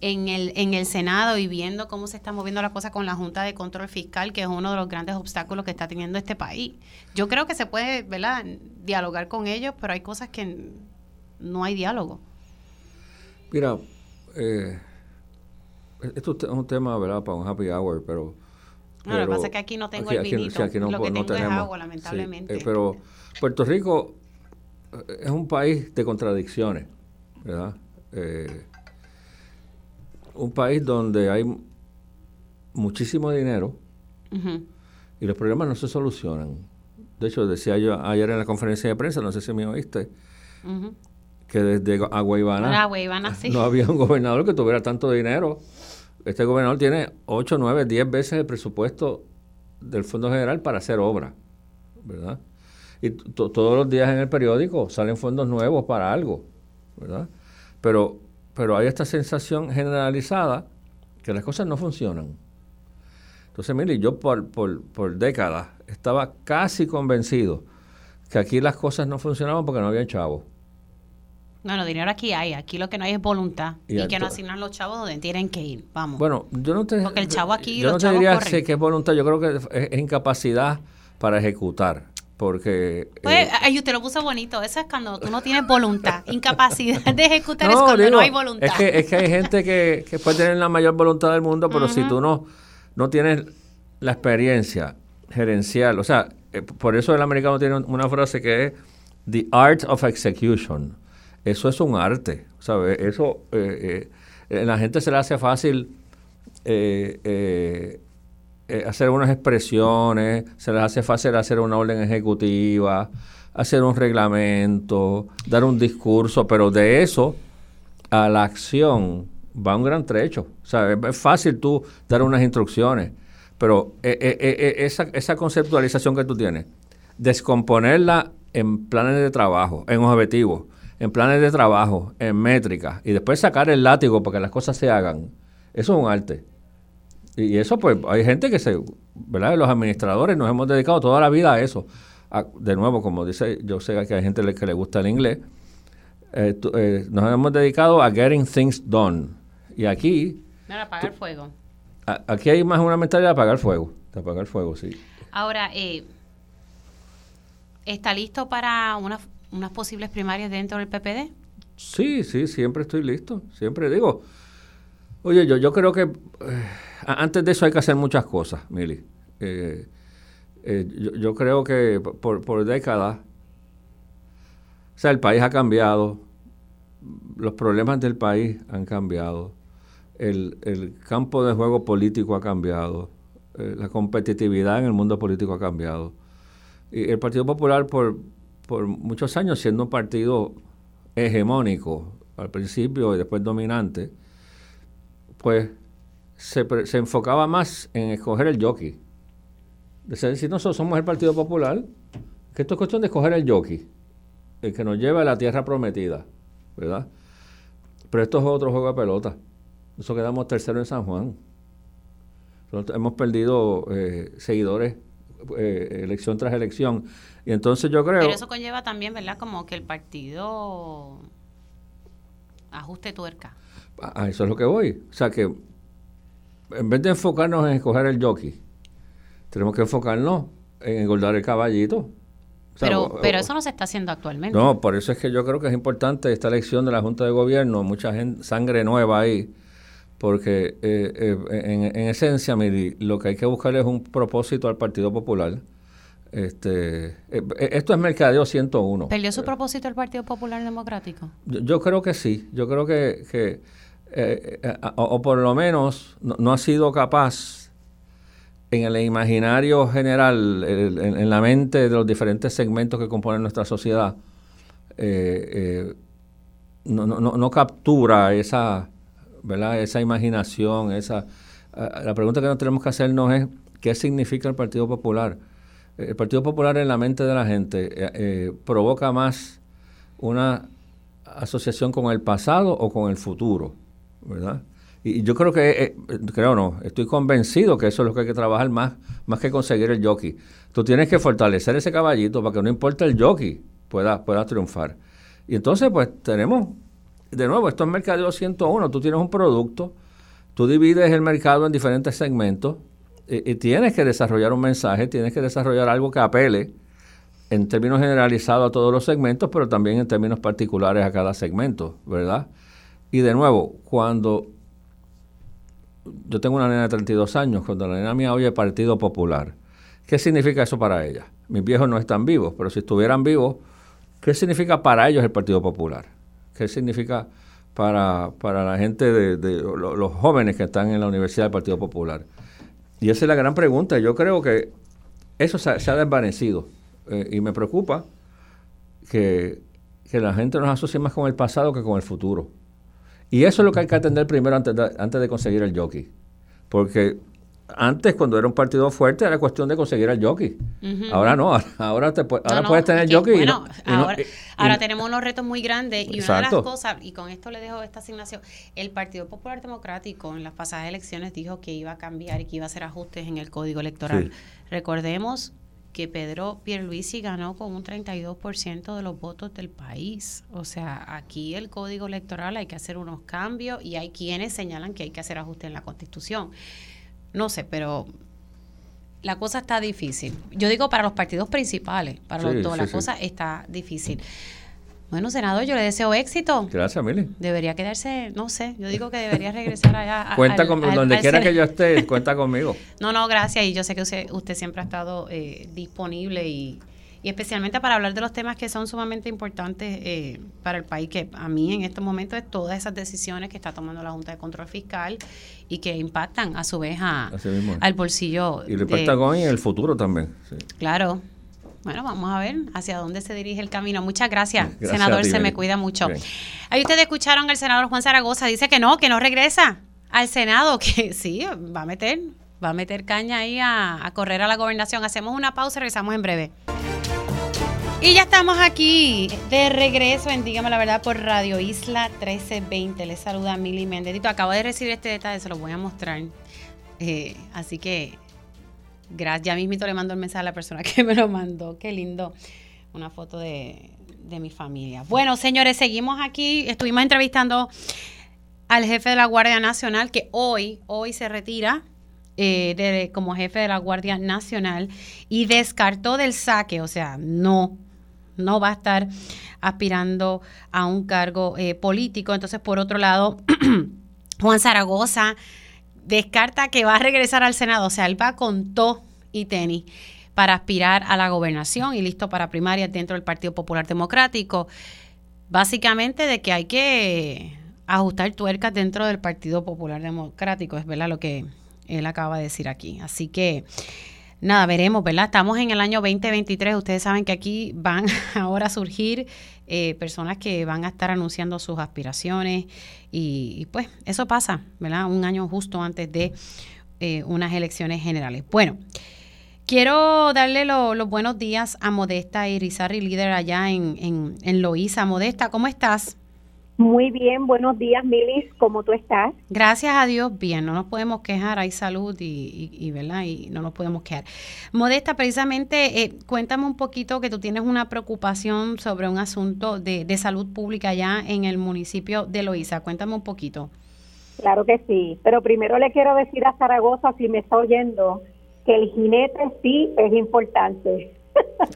en, el, en el Senado y viendo cómo se está moviendo la cosa con la Junta de Control Fiscal, que es uno de los grandes obstáculos que está teniendo este país? Yo creo que se puede, ¿verdad?, dialogar con ellos, pero hay cosas que no hay diálogo. Mira, eh, esto es un tema, ¿verdad?, para un happy hour, pero... No, lo que pasa es que aquí no tengo el vinito. Aquí, no, lo que tengo es agua, lamentablemente. Eh, pero Puerto Rico eh, es un país de contradicciones, ¿verdad? Eh, un país donde hay muchísimo dinero y los problemas no se solucionan. De hecho, decía yo ayer en la conferencia de prensa, no sé si me oíste, que desde Aguaybana, no había un gobernador que tuviera tanto dinero. Este gobernador tiene 8, 9, 10 veces el presupuesto del Fondo General para hacer obra, ¿verdad? Y todos los días en el periódico salen fondos nuevos para algo, ¿verdad? Pero, pero hay esta sensación generalizada que las cosas no funcionan. Entonces, mire, yo por, por, por décadas estaba casi convencido que aquí las cosas no funcionaban porque no había chavos. No, no, dinero aquí hay. Aquí lo que no hay es voluntad. Y, que no asignan los chavos donde tienen que ir. Vamos. Bueno, yo no te. Porque el chavo aquí. Yo no te diría que es voluntad. Yo creo que es, incapacidad para ejecutar. Porque. Pues, eh, usted lo puso bonito. Eso es cuando tú no tienes voluntad. (laughs) Incapacidad de ejecutar es cuando no hay voluntad. Es que, es que hay gente que, que puede tener la mayor voluntad del mundo, pero si tú no, no tienes la experiencia gerencial. O sea, eh, por eso el americano tiene una frase que es The Art of Execution eso es un arte, ¿sabes? Eso, eh, eh, la gente se le hace fácil eh, hacer unas expresiones, se les hace fácil hacer una orden ejecutiva, hacer un reglamento, dar un discurso, pero de eso a la acción va un gran trecho. Sea, es fácil tú dar unas instrucciones, pero eh, eh, eh, esa, esa conceptualización que tú tienes, descomponerla en planes de trabajo, en objetivos, en planes de trabajo, en métricas, y después sacar el látigo para que las cosas se hagan, eso es un arte. Y eso, pues, hay gente que se, ¿verdad? Los administradores nos hemos dedicado toda la vida a eso. de nuevo, como dice, yo sé que hay gente que le gusta el inglés, nos hemos dedicado a getting things done. Y aquí... Para apagar fuego. aquí hay más una mentalidad de apagar fuego. De apagar fuego, sí. Ahora, eh, ¿está listo para unas posibles primarias dentro del PPD? Sí, sí, siempre estoy listo. Siempre digo, oye, yo, yo creo que eh, antes de eso hay que hacer muchas cosas, Mili. Eh, yo, yo, creo que por, por décadas, o sea, el país ha cambiado, los problemas del país han cambiado el, campo de juego político ha cambiado, eh, la competitividad en el mundo político ha cambiado. Y el Partido Popular, por, por muchos años siendo un partido hegemónico al principio y después dominante, pues se, se enfocaba más en escoger el jockey. De decir, nosotros somos el Partido Popular, que esto es cuestión de escoger el jockey, el que nos lleva a la tierra prometida, ¿verdad? Pero esto es otro juego de pelota. Nosotros quedamos tercero en San Juan. hemos perdido eh, seguidores eh, elección tras elección. Y entonces yo creo... Pero eso conlleva también, ¿verdad? Como que el partido ajuste tuerca. A, eso es lo que voy. O sea que en vez de enfocarnos en escoger el jockey, tenemos que enfocarnos en engordar el caballito. pero, pero eso no se está haciendo actualmente. No, por eso es que yo creo que es importante esta elección de la Junta de Gobierno, mucha gente, sangre nueva ahí, porque eh, eh, en, en, esencia, Miri, lo que hay que buscar es un propósito al Partido Popular. Este, eh, esto es Mercadeo 101. ¿Perdió su propósito el Partido Popular Democrático? Yo, creo que sí. Yo creo que, que o, por lo menos no, ha sido capaz en el imaginario general, en, la mente de los diferentes segmentos que componen nuestra sociedad, no, no, no captura esa ¿verdad? Esa imaginación, esa... La pregunta que nos tenemos que hacernos es, ¿qué significa el Partido Popular? El Partido Popular en la mente de la gente eh, eh, provoca más una asociación con el pasado o con el futuro, ¿verdad? Y yo creo que, eh, creo no, estoy convencido que eso es lo que hay que trabajar más, más que conseguir el jockey. Tú tienes que fortalecer ese caballito para que no importa el jockey, pueda, pueda triunfar. Y entonces, pues tenemos de nuevo, esto es Mercadeo 101. Tú tienes un producto, tú divides el mercado en diferentes segmentos y, tienes que desarrollar un mensaje, tienes que desarrollar algo que apele en términos generalizados a todos los segmentos, pero también en términos particulares a cada segmento, ¿verdad? Y de nuevo, cuando yo tengo una nena de 32 años, cuando la nena mía oye Partido Popular, ¿qué significa eso para ella? Mis viejos no están vivos, pero si estuvieran vivos, ¿qué significa para ellos el Partido Popular? qué significa para, para la gente de, los jóvenes que están en la Universidad del Partido Popular. Y esa es la gran pregunta. Yo creo que eso se, ha desvanecido eh, y me preocupa que, que, la gente nos asocie más con el pasado que con el futuro. Y eso es lo que hay que atender primero antes de, antes de conseguir el jockey. Porque antes, cuando era un partido fuerte, era cuestión de conseguir el jockey. Ahora no, ahora, te, ahora puedes tener jockey. Bueno, ahora, tenemos unos retos muy grandes y una de las cosas, y con esto le dejo esta asignación, el Partido Popular Democrático en las pasadas elecciones dijo que iba a cambiar y que iba a hacer ajustes en el código electoral. Recordemos que Pedro Pierluisi ganó con un 32% de los votos del país. O sea, aquí el código electoral hay que hacer unos cambios y hay quienes señalan que hay que hacer ajustes en la Constitución. No sé, pero la cosa está difícil. Yo digo para los partidos principales, para los dos, la cosa está difícil. Bueno, senador, yo le deseo éxito. Gracias, Mili. Debería quedarse, no sé, yo digo que debería regresar allá. (laughs) cuenta conmigo, donde quiera que yo esté, cuenta conmigo. (laughs) No, no, gracias. Y yo sé que usted, usted siempre ha estado eh, disponible y, y especialmente para hablar de los temas que son sumamente importantes eh, para el país, que a mí en estos momentos es todas esas decisiones que está tomando la Junta de Control Fiscal y que impactan a su vez al bolsillo. Y le impactan hoy en el futuro también. Claro. Bueno, vamos a ver hacia dónde se dirige el camino. Muchas gracias, senador, se me cuida mucho. Ahí ustedes escucharon al senador Juan Zaragoza, dice que no, que no regresa al Senado, (laughs) que sí, va a meter, va a meter caña ahí a, a correr a la gobernación. Hacemos una pausa y regresamos en breve. Y ya estamos aquí de regreso en Dígame la Verdad por Radio Isla 1320. Les saluda Mili Mendedito. Acabo de recibir este detalle, se lo voy a mostrar. Eh, así que gracias. Ya mismito le mando el mensaje a la persona que me lo mandó. Qué lindo. Una foto de, de mi familia. Bueno, señores, seguimos aquí. Estuvimos entrevistando al jefe de la Guardia Nacional que hoy, hoy se retira eh, como jefe de la Guardia Nacional y descartó del saque, o sea, no, no va a estar aspirando a un cargo eh, político. Entonces, por otro lado, (clears throat) Juan Zaragoza descarta que va a regresar al Senado, o sea, él va con todo y tenis para aspirar a la gobernación y listo para primarias dentro del Partido Popular Democrático. Básicamente de que hay que ajustar tuercas dentro del Partido Popular Democrático, es verdad lo que él acaba de decir aquí. Así que nada, veremos, ¿verdad? Estamos en el año 2023, ustedes saben que aquí van (laughs) ahora a surgir eh, personas que van a estar anunciando sus aspiraciones y, pues eso pasa, ¿verdad? Un año justo antes de eh, unas elecciones generales. Bueno. Quiero darle los buenos días a Modesta Irizarri, líder allá en, en. Modesta, ¿cómo estás? Muy bien, buenos días, Milis, ¿cómo tú estás? Gracias a Dios, bien, no nos podemos quejar, hay salud y, y, ¿verdad? Y no nos podemos quejar. Modesta, precisamente, eh, cuéntame un poquito que tú tienes una preocupación sobre un asunto de, de salud pública allá en el municipio de Loíza. Cuéntame un poquito. Claro que sí, pero primero le quiero decir a Zaragoza, si me está oyendo, que el jinete sí es importante.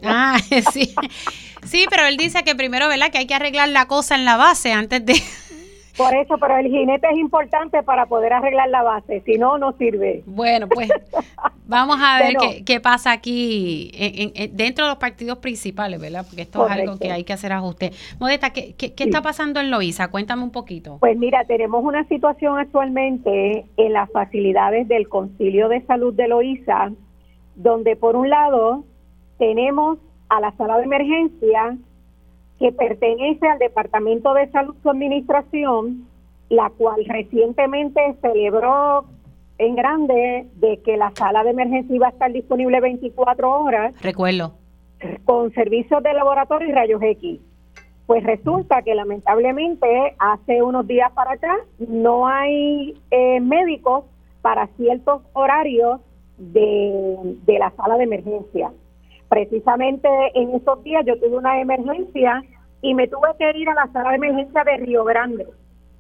Ah, (laughs) sí. Sí, pero él dice que primero, ¿verdad? Que hay que arreglar la cosa en la base antes de... (laughs) Por eso, pero el jinete es importante para poder arreglar la base, si no, no sirve. Bueno, pues vamos a (laughs) ver qué, pasa aquí dentro de los partidos principales, ¿verdad? Porque esto es algo que hay que hacer ajuste. Modesta, ¿qué, qué, está pasando en Loíza? Cuéntame un poquito. Pues mira, tenemos una situación actualmente en las facilidades del Concilio de Salud de Loíza, donde por un lado tenemos a la sala de emergencia que pertenece al Departamento de Salud su administración, la cual recientemente celebró en grande de que la sala de emergencia iba a estar disponible 24 horas. Recuerdo. Con servicios de laboratorio y rayos X. Pues resulta que lamentablemente hace unos días para acá no hay eh, médicos para ciertos horarios de, de la sala de emergencia. Precisamente en esos días yo tuve una emergencia y me tuve que ir a la sala de emergencia de Río Grande,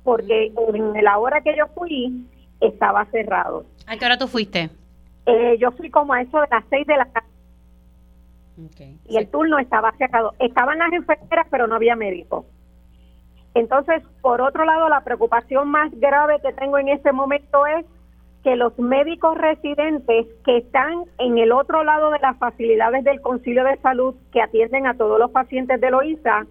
porque en la hora que yo fui estaba cerrado. ¿A qué hora tú fuiste? Eh, yo fui como a eso de las seis de la tarde. Y el turno estaba cerrado. Estaban las enfermeras, pero no había médico. Entonces, por otro lado, la preocupación más grave que tengo en este momento es que los médicos residentes que están en el otro lado de las facilidades del Concilio de Salud que atienden a todos los pacientes de Loíza,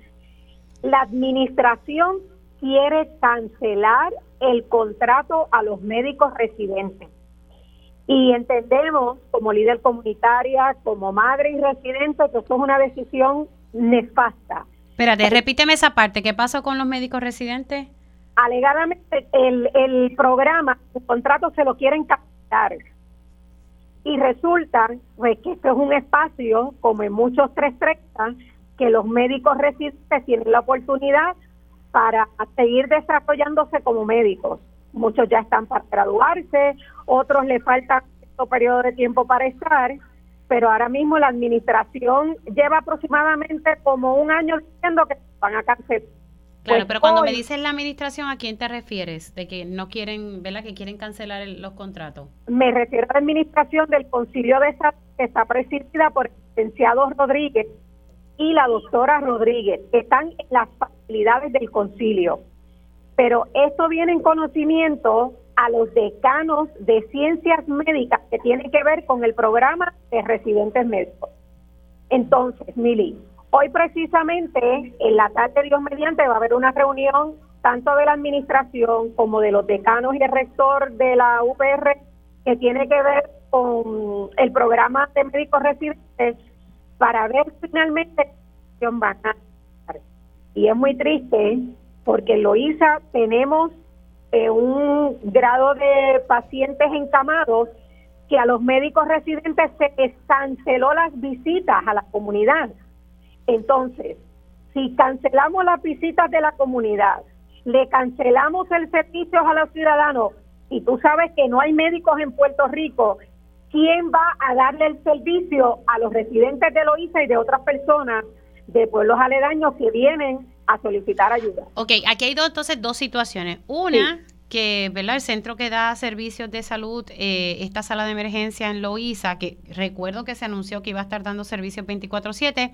la administración quiere cancelar el contrato a los médicos residentes. Y entendemos como líder comunitaria, como madre y residente, que esto es una decisión nefasta. Espérate, repíteme esa parte. ¿Qué pasó con los médicos residentes? Alegadamente el, el programa, el contrato se lo quieren captar. Y resulta pues, que esto es un espacio, como en muchos 330, que los médicos residentes tienen la oportunidad para seguir desarrollándose como médicos. Muchos ya están para graduarse, otros le falta un periodo de tiempo para estar, pero ahora mismo la administración lleva aproximadamente como un año diciendo que van a cancelar Claro, pues pero cuando me dices la administración, ¿a quién te refieres? De que no quieren, ¿verdad? Que quieren cancelar los contratos. Me refiero a la administración del Concilio de Salud que está presidida por el licenciado Rodríguez y la doctora Rodríguez, que están en las facilidades del concilio. Pero esto viene en conocimiento a los decanos de ciencias médicas que tiene que ver con el programa de residentes médicos. Entonces, Mili, Hoy precisamente, en la tarde Dios mediante, va a haber una reunión tanto de la administración como de los decanos y el rector de la UPR que tiene que ver con el programa de médicos residentes para ver finalmente qué van a Y es muy triste porque en Loíza tenemos eh, un grado de pacientes encamados que a los médicos residentes se canceló las visitas a la comunidad. Entonces, si cancelamos las visitas de la comunidad, le cancelamos el servicio a los ciudadanos y tú sabes que no hay médicos en Puerto Rico, ¿quién va a darle el servicio a los residentes de Loíza y de otras personas de pueblos aledaños que vienen a solicitar ayuda? Ok, aquí hay dos, entonces dos situaciones. Una que ¿verdad? el centro que da servicios de salud, eh, esta sala de emergencia en Loíza, que recuerdo que se anunció que iba a estar dando servicios 24/7,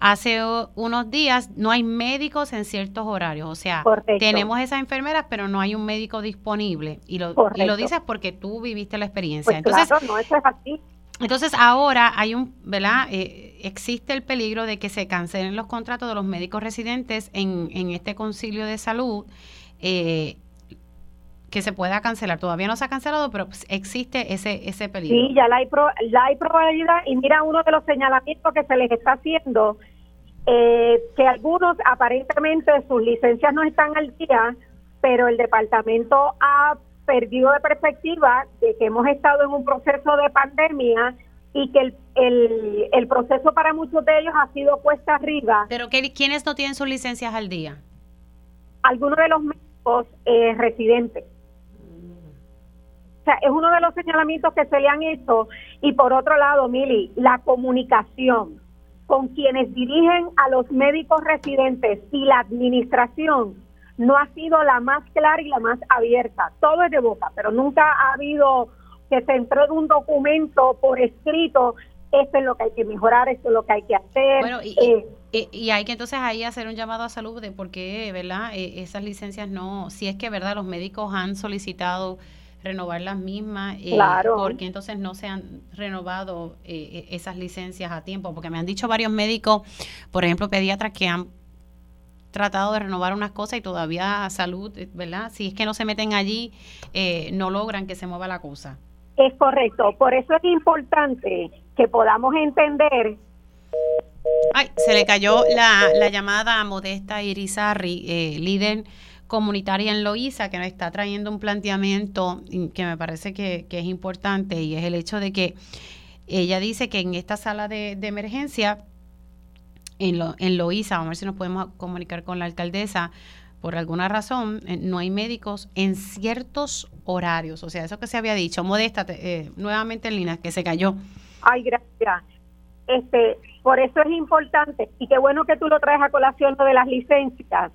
hace unos días no hay médicos en ciertos horarios, o sea, tenemos esas enfermeras, pero no hay un médico disponible. Y lo, y lo dices porque tú viviste la experiencia. Pues entonces, no, eso es así. Entonces ahora hay un, ¿verdad? Eh, existe el peligro de que se cancelen los contratos de los médicos residentes en, en este concilio de salud. Eh, que se pueda cancelar. Todavía no se ha cancelado, pero pues, existe ese ese peligro. Sí, ya la hay, hay probabilidad. Y mira uno de los señalamientos que se les está haciendo, eh, que algunos aparentemente sus licencias no están al día, pero el departamento ha perdido de perspectiva de que hemos estado en un proceso de pandemia y que el, el, el proceso para muchos de ellos ha sido cuesta arriba. ¿Pero que, quiénes no tienen sus licencias al día? Algunos de los médicos eh, residentes. O sea, es uno de los señalamientos que se le han hecho. Y por otro lado, Mili, la comunicación con quienes dirigen a los médicos residentes y la administración no ha sido la más clara y la más abierta. Todo es de boca, pero nunca ha habido que se entregue un documento por escrito. Esto es lo que hay que mejorar, esto es lo que hay que hacer. Bueno, y, eh, y, hay que entonces ahí hacer un llamado a salud de por qué, ¿verdad? Eh, esas licencias no, si es que, ¿verdad? Los médicos han solicitado renovar las mismas, eh, claro. porque entonces no se han renovado eh, e-, esas licencias a tiempo, porque me han dicho varios médicos, por ejemplo, pediatras que han tratado de renovar unas cosas y todavía salud, eh, ¿verdad? Si es que no se meten allí, no logran que se mueva la cosa. Es correcto, por eso es importante que podamos entender. Ay, se le cayó la, la llamada a Modesta Irizarri, líder comunitaria en Loíza que nos está trayendo un planteamiento que me parece que, es importante y es el hecho de que ella dice que en esta sala de, emergencia en, lo, en Loíza, vamos a ver si nos podemos comunicar con la alcaldesa, por alguna razón eh, no hay médicos en ciertos horarios, o sea, eso que se había dicho, modesta, eh, nuevamente en línea, que se cayó. Ay, gracias. Este, por eso es importante y qué bueno que tú lo traes a colación lo de las licencias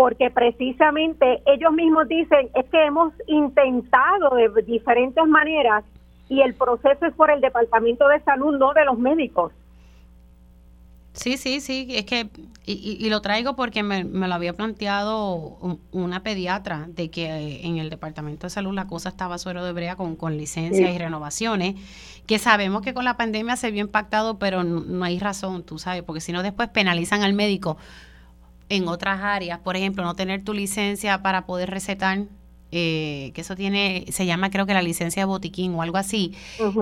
porque precisamente ellos mismos dicen, es que hemos intentado de diferentes maneras y el proceso es por el Departamento de Salud, no de los médicos. Sí, sí, sí, es que, y, lo traigo porque me, lo había planteado una pediatra, de que en el Departamento de Salud la cosa estaba suero de brea con, con licencias y renovaciones, que sabemos que con la pandemia se vio impactado, pero no, no hay razón, tú sabes, porque si no después penalizan al médico en otras áreas, por ejemplo, no tener tu licencia para poder recetar, eh, que eso tiene, se llama creo que la licencia de botiquín o algo así,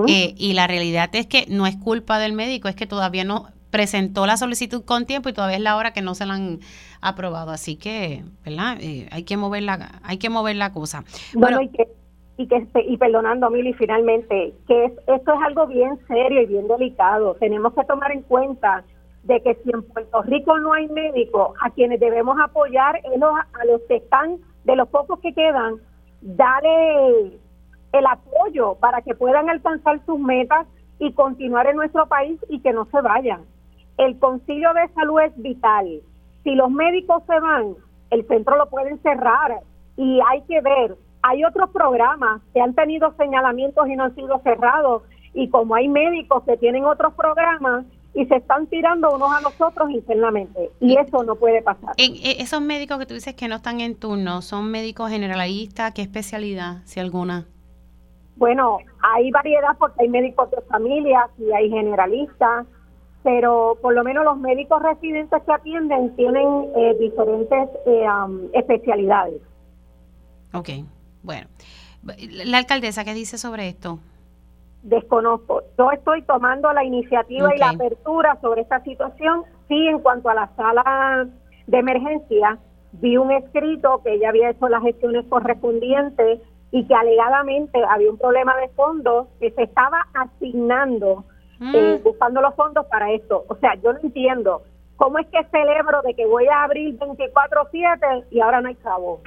eh, y la realidad es que no es culpa del médico, es que todavía no presentó la solicitud con tiempo y todavía es la hora que no se la han aprobado, así que, ¿verdad? Eh, hay que mover la, hay que mover la cosa. Bueno, y que y que y perdonando Mili finalmente que esto es algo bien serio y bien delicado. Tenemos que tomar en cuenta de que si en Puerto Rico no hay médicos, a quienes debemos apoyar es a los que están, de los pocos que quedan, darle el apoyo para que puedan alcanzar sus metas y continuar en nuestro país y que no se vayan. El concilio de salud es vital. Si los médicos se van, el centro lo pueden cerrar y hay que ver. Hay otros programas que han tenido señalamientos y no han sido cerrados y como hay médicos que tienen otros programas, y se están tirando unos a los otros internamente y eso no puede pasar. En, e, esos médicos que tú dices que no están en turno, ¿son médicos generalistas? ¿Qué especialidad, si alguna? Bueno, hay variedad porque hay médicos de familia y hay generalistas, pero por lo menos los médicos residentes que atienden tienen eh, diferentes eh, especialidades. Ok, bueno. La alcaldesa, ¿qué dice sobre esto? Desconozco. Yo estoy tomando la iniciativa y la apertura sobre esta situación. Sí, en cuanto a la sala de emergencia, vi un escrito que ella había hecho las gestiones correspondientes y que alegadamente había un problema de fondos que se estaba asignando, mm. eh, buscando los fondos para esto. O sea, yo no entiendo cómo es que celebro de que voy a abrir 24/7 y ahora no hay cabo.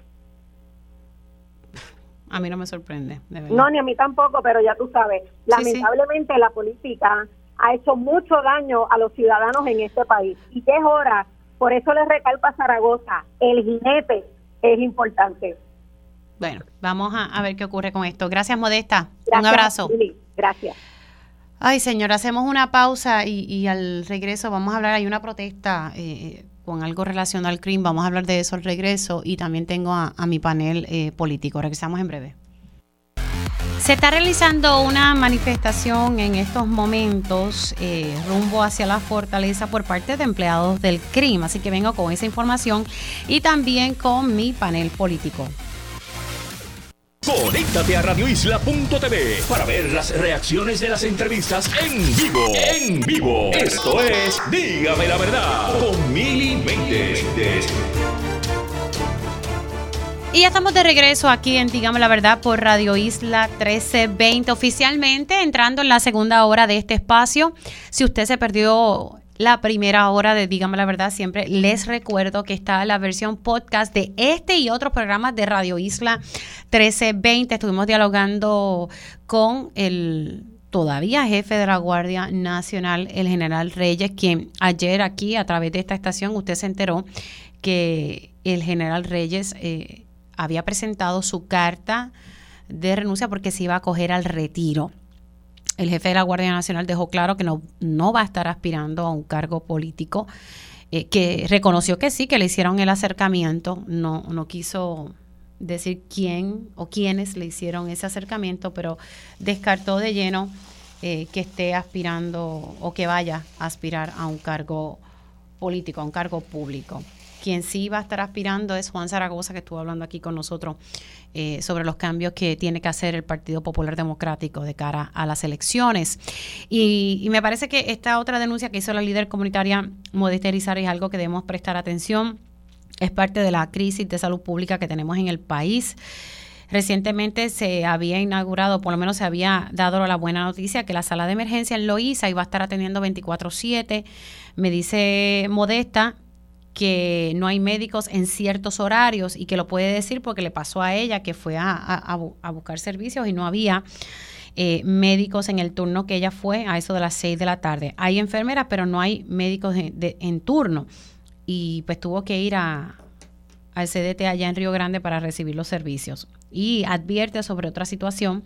A mí no me sorprende. no, ni a mí tampoco, pero ya tú sabes, lamentablemente la política ha hecho mucho daño a los ciudadanos en este país y que es hora, por eso les recalco a Zaragoza, el jinete es importante. Bueno, vamos a, ver qué ocurre con esto. Gracias, Modesta. Un abrazo. Gracias. Ay, señor, hacemos una pausa y, al regreso vamos a hablar. Hay una protesta eh, con algo relacionado al crimen. Vamos a hablar de eso al regreso y también tengo a, mi panel eh, político. Regresamos en breve. Se está realizando una manifestación en estos momentos eh, rumbo hacia la fortaleza por parte de empleados del CRIM, así que vengo con esa información y también con mi panel político. Conéctate a radioisla.tv para ver las reacciones de las entrevistas en vivo. En vivo. Esto es Dígame la verdad con Mili Y ya estamos de regreso aquí en Dígame la Verdad por Radio Isla 1320, oficialmente entrando en la segunda hora de este espacio. Si usted se perdió la primera hora de Dígame la Verdad, siempre les recuerdo que está la versión podcast de este y otros programas de Radio Isla 1320. Estuvimos dialogando con el todavía jefe de la Guardia Nacional, el general Reyes, quien ayer aquí a través de esta estación usted se enteró que el general Reyes eh, había presentado su carta de renuncia porque se iba a coger al retiro el jefe de la Guardia Nacional dejó claro que no, no va a estar aspirando a un cargo político, eh, que reconoció que sí, que le hicieron el acercamiento, no, no quiso decir quién o quiénes le hicieron ese acercamiento, pero descartó de lleno eh, que esté aspirando o que vaya a aspirar a un cargo político, a un cargo público. Quien sí va a estar aspirando es Juan Zaragoza, que estuvo hablando aquí con nosotros eh, sobre los cambios que tiene que hacer el Partido Popular Democrático de cara a las elecciones. Y, me parece que esta otra denuncia que hizo la líder comunitaria Modesta Irizarry es algo que debemos prestar atención. Es parte de la crisis de salud pública que tenemos en el país. Recientemente se había inaugurado, por lo menos se había dado la buena noticia que la sala de emergencia en Loíza iba a estar atendiendo 24/7. Me dice Modesta que no hay médicos en ciertos horarios y que lo puede decir porque le pasó a ella que fue a, buscar servicios y no había eh, médicos en el turno que ella fue a eso de las 6 de la tarde. Hay enfermeras, pero no hay médicos en turno. Y pues tuvo que ir a, al CDT allá en Río Grande para recibir los servicios. Y advierte sobre otra situación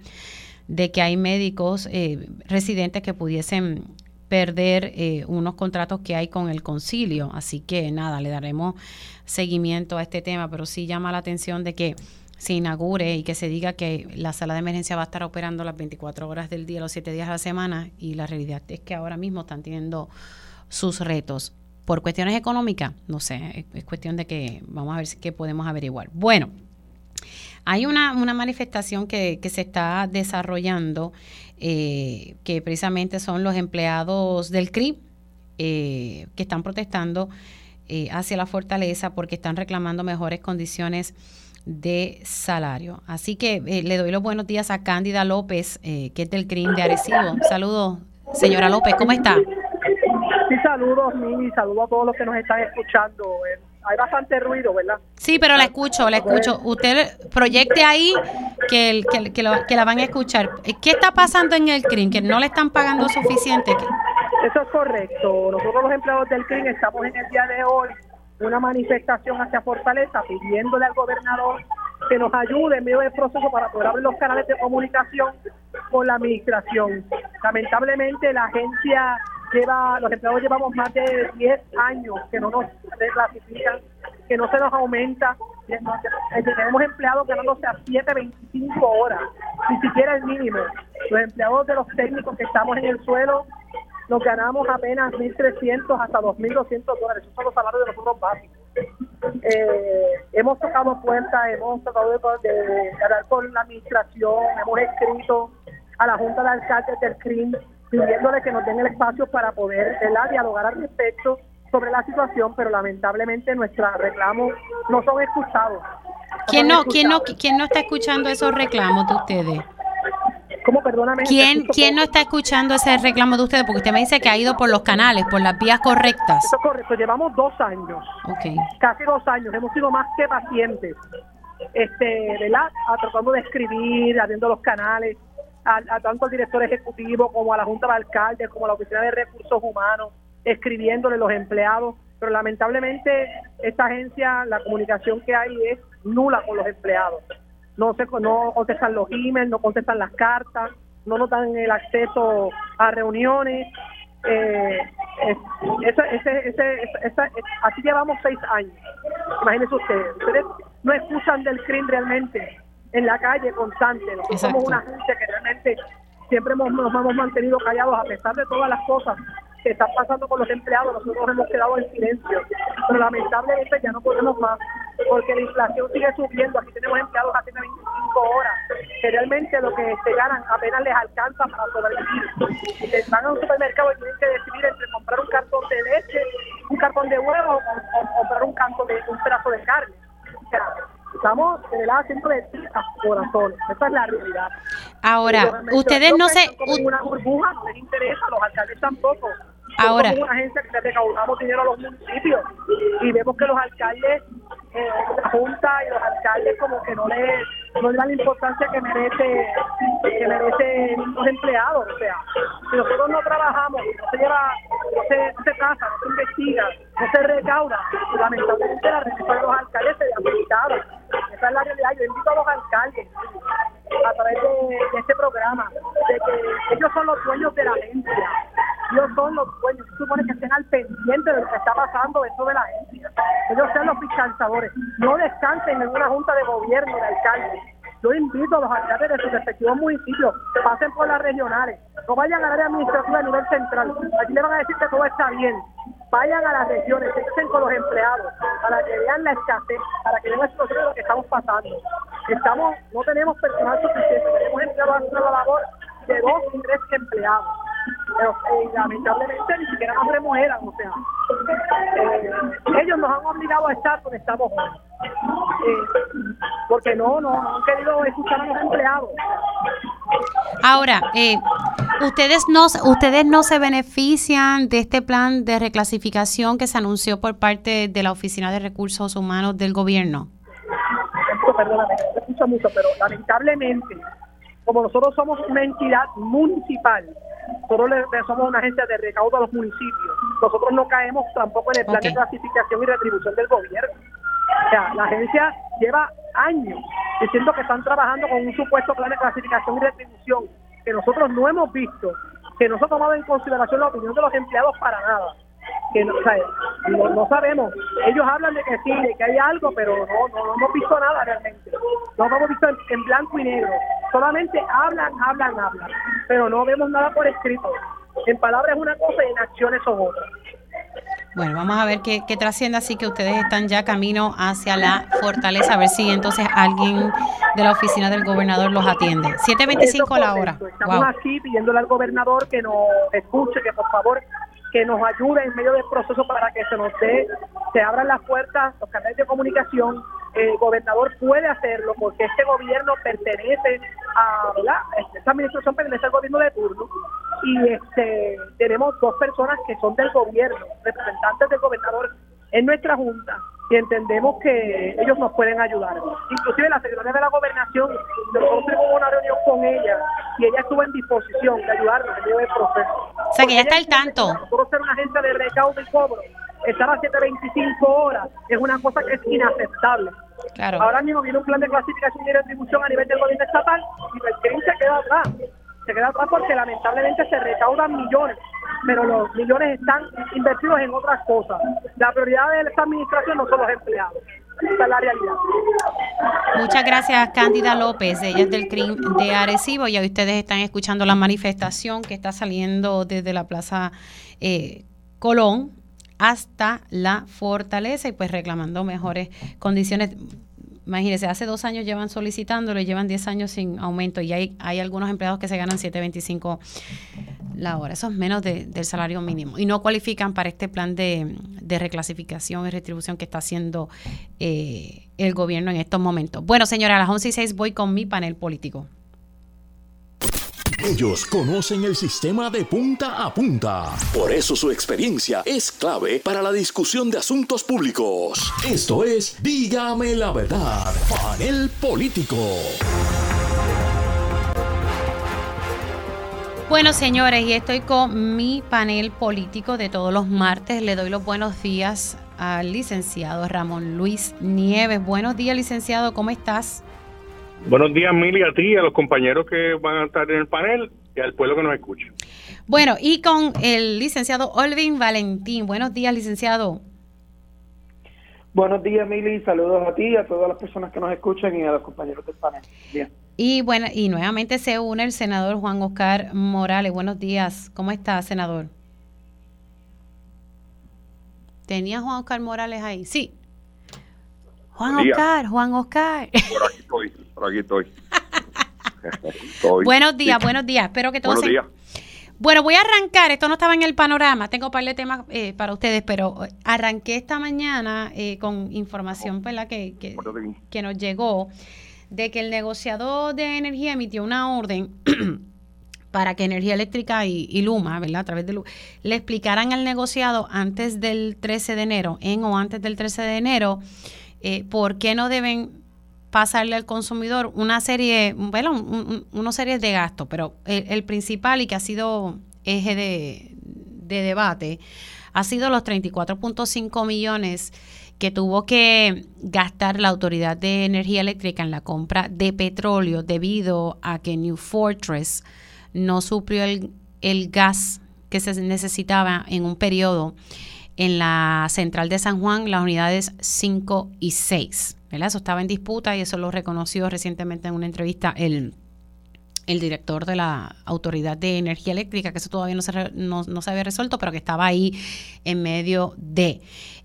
de que hay médicos eh, residentes que pudiesen perder eh, unos contratos que hay con el concilio. Así que nada, le daremos seguimiento a este tema, pero sí llama la atención de que se inaugure y que se diga que la sala de emergencia va a estar operando las 24 horas del día, los 7 días a la semana, y la realidad es que ahora mismo están teniendo sus retos. Por cuestiones económicas, no sé, es cuestión de que vamos a ver qué podemos averiguar. Bueno, hay una, manifestación que se está desarrollando eh, que precisamente son los empleados del CRI eh, que están protestando eh, hacia la fortaleza porque están reclamando mejores condiciones de salario. Así que le doy los buenos días a Cándida López, que es del CRIM de Arecibo. Saludos, señora López, ¿cómo está? Sí, saludos, Mimi, saludos a todos los que nos están escuchando hay bastante ruido, ¿verdad? Sí, pero la escucho, la escucho. Usted proyecte ahí que, el, que, que, la van a escuchar. ¿Qué está pasando en el CRIM? ¿Que no le están pagando suficiente? Eso es correcto. Nosotros los empleados del CRIM estamos en el día de hoy una manifestación hacia Fortaleza pidiéndole al gobernador que nos ayude en medio del proceso para poder abrir los canales de comunicación con la administración. Lamentablemente la agencia lleva, los empleados llevamos más de 10 años que no nos reclasifican, que no se nos aumenta. Tenemos empleados ganándose a 7, 25 horas, ni siquiera el mínimo. Los empleados de los técnicos que estamos en el suelo nos ganamos apenas 1.300 hasta 2.200 dólares. Esos son los salarios de nosotros básicos. Eh, hemos tocado puertas, hemos tratado de, de hablar con la administración, hemos escrito a la Junta de Alcaldes del CRIM pidiéndole que nos den el espacio para poder dialogar al respecto sobre la situación, pero lamentablemente nuestros reclamos no son escuchados. ¿Quién no, ¿quién, no, ¿Quién no está escuchando esos reclamos de ustedes? ¿Cómo? Perdóname. ¿Quién, ¿Quién no está escuchando ese reclamo de ustedes? Porque usted me dice que ha ido por los canales, por las vías correctas. Eso es correcto. Llevamos dos años. Okay. Casi dos años. Hemos sido más que pacientes. Este, ¿verdad? tratando de escribir, abriendo los canales, a, tanto al director ejecutivo como a la Junta de Alcaldes, como a la Oficina de Recursos Humanos, escribiéndole los empleados. Pero lamentablemente esta agencia, la comunicación que hay es nula con los empleados no se no contestan los emails, no contestan las cartas, no nos dan el acceso a reuniones. Eh, así llevamos seis años. Imagínense ustedes, ustedes no escuchan del crimen realmente en la calle constante. somos una gente que realmente siempre nos hemos mantenido callados a pesar de todas las cosas que están pasando con los empleados, nosotros hemos quedado en silencio, pero lamentablemente ya no podemos más, porque la inflación sigue subiendo, aquí tenemos empleados haciendo 25 horas, que realmente lo que se ganan apenas les alcanza para sobrevivir. Van a un supermercado y tienen que decidir entre comprar un cartón de leche, un cartón de huevo o, comprar un canto de un pedazo de carne. O sea, estamos de verdad haciendo de a corazón. Esa es la realidad. Ahora, ustedes no se... Una burbuja no les interesa, los alcaldes tampoco. Ahora. Somos una agencia que recaudamos dinero a los municipios y vemos que los alcaldes, eh, la Junta y los alcaldes como que no le, no le dan la importancia que merece que merecen los empleados. O sea, si nosotros no trabajamos, no se lleva, no se, no se casa, no se investiga, no se recauda, lamentablemente la respuesta de los alcaldes se afectada. Esa es la realidad. Yo invito a los alcaldes a través de, este programa, de que ellos son los dueños de la agencia, ellos son los dueños, supone que estén al pendiente de lo que está pasando dentro de la agencia, ellos sean los fiscalizadores, no descansen en una junta de gobierno de alcaldes. Yo invito a los alcaldes de sus respectivos municipios, pasen por las regionales, no vayan a la área administrativa a nivel central, aquí le van a decir que todo está bien, vayan a las regiones, estén con los empleados, para que vean la escasez, para que vean la situación lo que estamos pasando. Estamos, no tenemos personal suficiente, tenemos empleados haciendo la labor de dos y tres empleados. Pero eh, lamentablemente ni siquiera nos remueran, o sea, eh, ellos nos han obligado a estar donde estamos eh, porque no, no, no han querido escuchar a los empleados. Ahora, eh, ustedes no, ustedes no se benefician de este plan de reclasificación que se anunció por parte de la Oficina de Recursos Humanos del Gobierno. Perdóname, no escucho mucho, pero lamentablemente, como nosotros somos una entidad municipal, nosotros somos una agencia de recaudo a los municipios, nosotros no caemos tampoco en el plan de clasificación y retribución del gobierno. O sea, la agencia lleva años diciendo que están trabajando con un supuesto plan de clasificación y retribución que nosotros no hemos visto, que no se ha tomado en consideración la opinión de los empleados para nada. Que no, no, sabemos. Ellos hablan de que sí, de que hay algo, pero no, no, hemos visto nada realmente. No hemos visto en, blanco y negro. Solamente hablan, hablan, hablan, pero no vemos nada por escrito. En palabras es una cosa y en acciones son otras. Bueno, vamos a ver qué, qué trasciende, así que ustedes están ya camino hacia la fortaleza, a ver si entonces alguien de la oficina del gobernador los atiende. 7.25 la hora. Estamos aquí pidiéndole al gobernador que nos escuche, que por favor que nos ayude en medio del proceso para que se nos dé, se abran las puertas, los canales de comunicación, el gobernador puede hacerlo porque este gobierno pertenece a, ¿verdad? Esta administración pertenece al gobierno de turno y este tenemos dos personas que son del gobierno, representantes del gobernador en nuestra junta y entendemos que ellos nos pueden ayudar. Inclusive la secretaria de la gobernación, nosotros tuvimos una reunión con ella y ella estuvo en disposición de ayudarnos en medio del proceso. O sea que ya está al tanto. Nosotros ser una agencia de recaudo y cobro, estar a 725 horas es una cosa que es inaceptable. Claro. Ahora mismo viene un plan de clasificación y retribución a nivel del gobierno estatal y el se queda atrás. Se queda atrás porque lamentablemente se recaudan millones, pero los millones están invertidos en otras cosas. La prioridad de esta administración no son los empleados. Esa es la realidad. Muchas gracias, Cándida López. Ella es del CRIM de Arecibo. Ya ustedes están escuchando la manifestación que está saliendo desde la Plaza eh, Colón hasta la fortaleza y pues reclamando mejores condiciones imagínense, hace dos años llevan solicitándolo y llevan 10 años sin aumento y hay, hay algunos empleados que se ganan 7.25 la hora. Eso es menos del salario mínimo y no cualifican para este plan de, reclasificación y retribución que está haciendo eh, el gobierno en estos momentos. Bueno, señora, a las 11 y 6 voy con mi panel político. Ellos conocen el sistema de punta a punta. Por eso su experiencia es clave para la discusión de asuntos públicos. Esto es Dígame la verdad, panel político. Bueno, señores, y estoy con mi panel político de todos los martes. Le doy los buenos días al licenciado Ramón Luis Nieves. Buenos días, licenciado, ¿cómo estás? Buenos días, Mili, a ti, a los compañeros que van a estar en el panel y al pueblo que nos escucha. Bueno, y con el licenciado Olvin Valentín. Buenos días, licenciado. Buenos días, Mili. Saludos a ti, a todas las personas que nos escuchan y a los compañeros del panel. Bien. Y bueno, y nuevamente se une el senador Juan Oscar Morales. Buenos días. ¿Cómo está, senador? ¿Tenía Juan Oscar Morales ahí? Sí. Juan Oscar, Juan Oscar. Por aquí estoy, por aquí estoy. (laughs) buenos días, buenos días. Espero que todos buenos Bueno, voy a arrancar, esto no estaba en el panorama, tengo un par de temas eh, para ustedes, pero arranqué esta mañana eh, con información Que, que, que, nos llegó de que el negociador de energía emitió una orden (clears throat) para que Energía Eléctrica y, Luma, ¿verdad? A través de Luma, le explicaran al negociado antes del 13 de enero, en o antes del 13 de enero, eh, por qué no deben pasarle al consumidor una serie, bueno, una serie de gastos, pero el, principal y que ha sido eje de, debate ha sido los 34.5 millones que tuvo que gastar la Autoridad de Energía Eléctrica en la compra de petróleo debido a que New Fortress no suplió el, el gas que se necesitaba en un periodo en la central de San Juan las unidades 5 y 6. Eso estaba en disputa y eso lo reconoció recientemente en una entrevista el, el director de la Autoridad de Energía Eléctrica, que eso todavía no se, no, se había resuelto, pero que estaba ahí en medio de...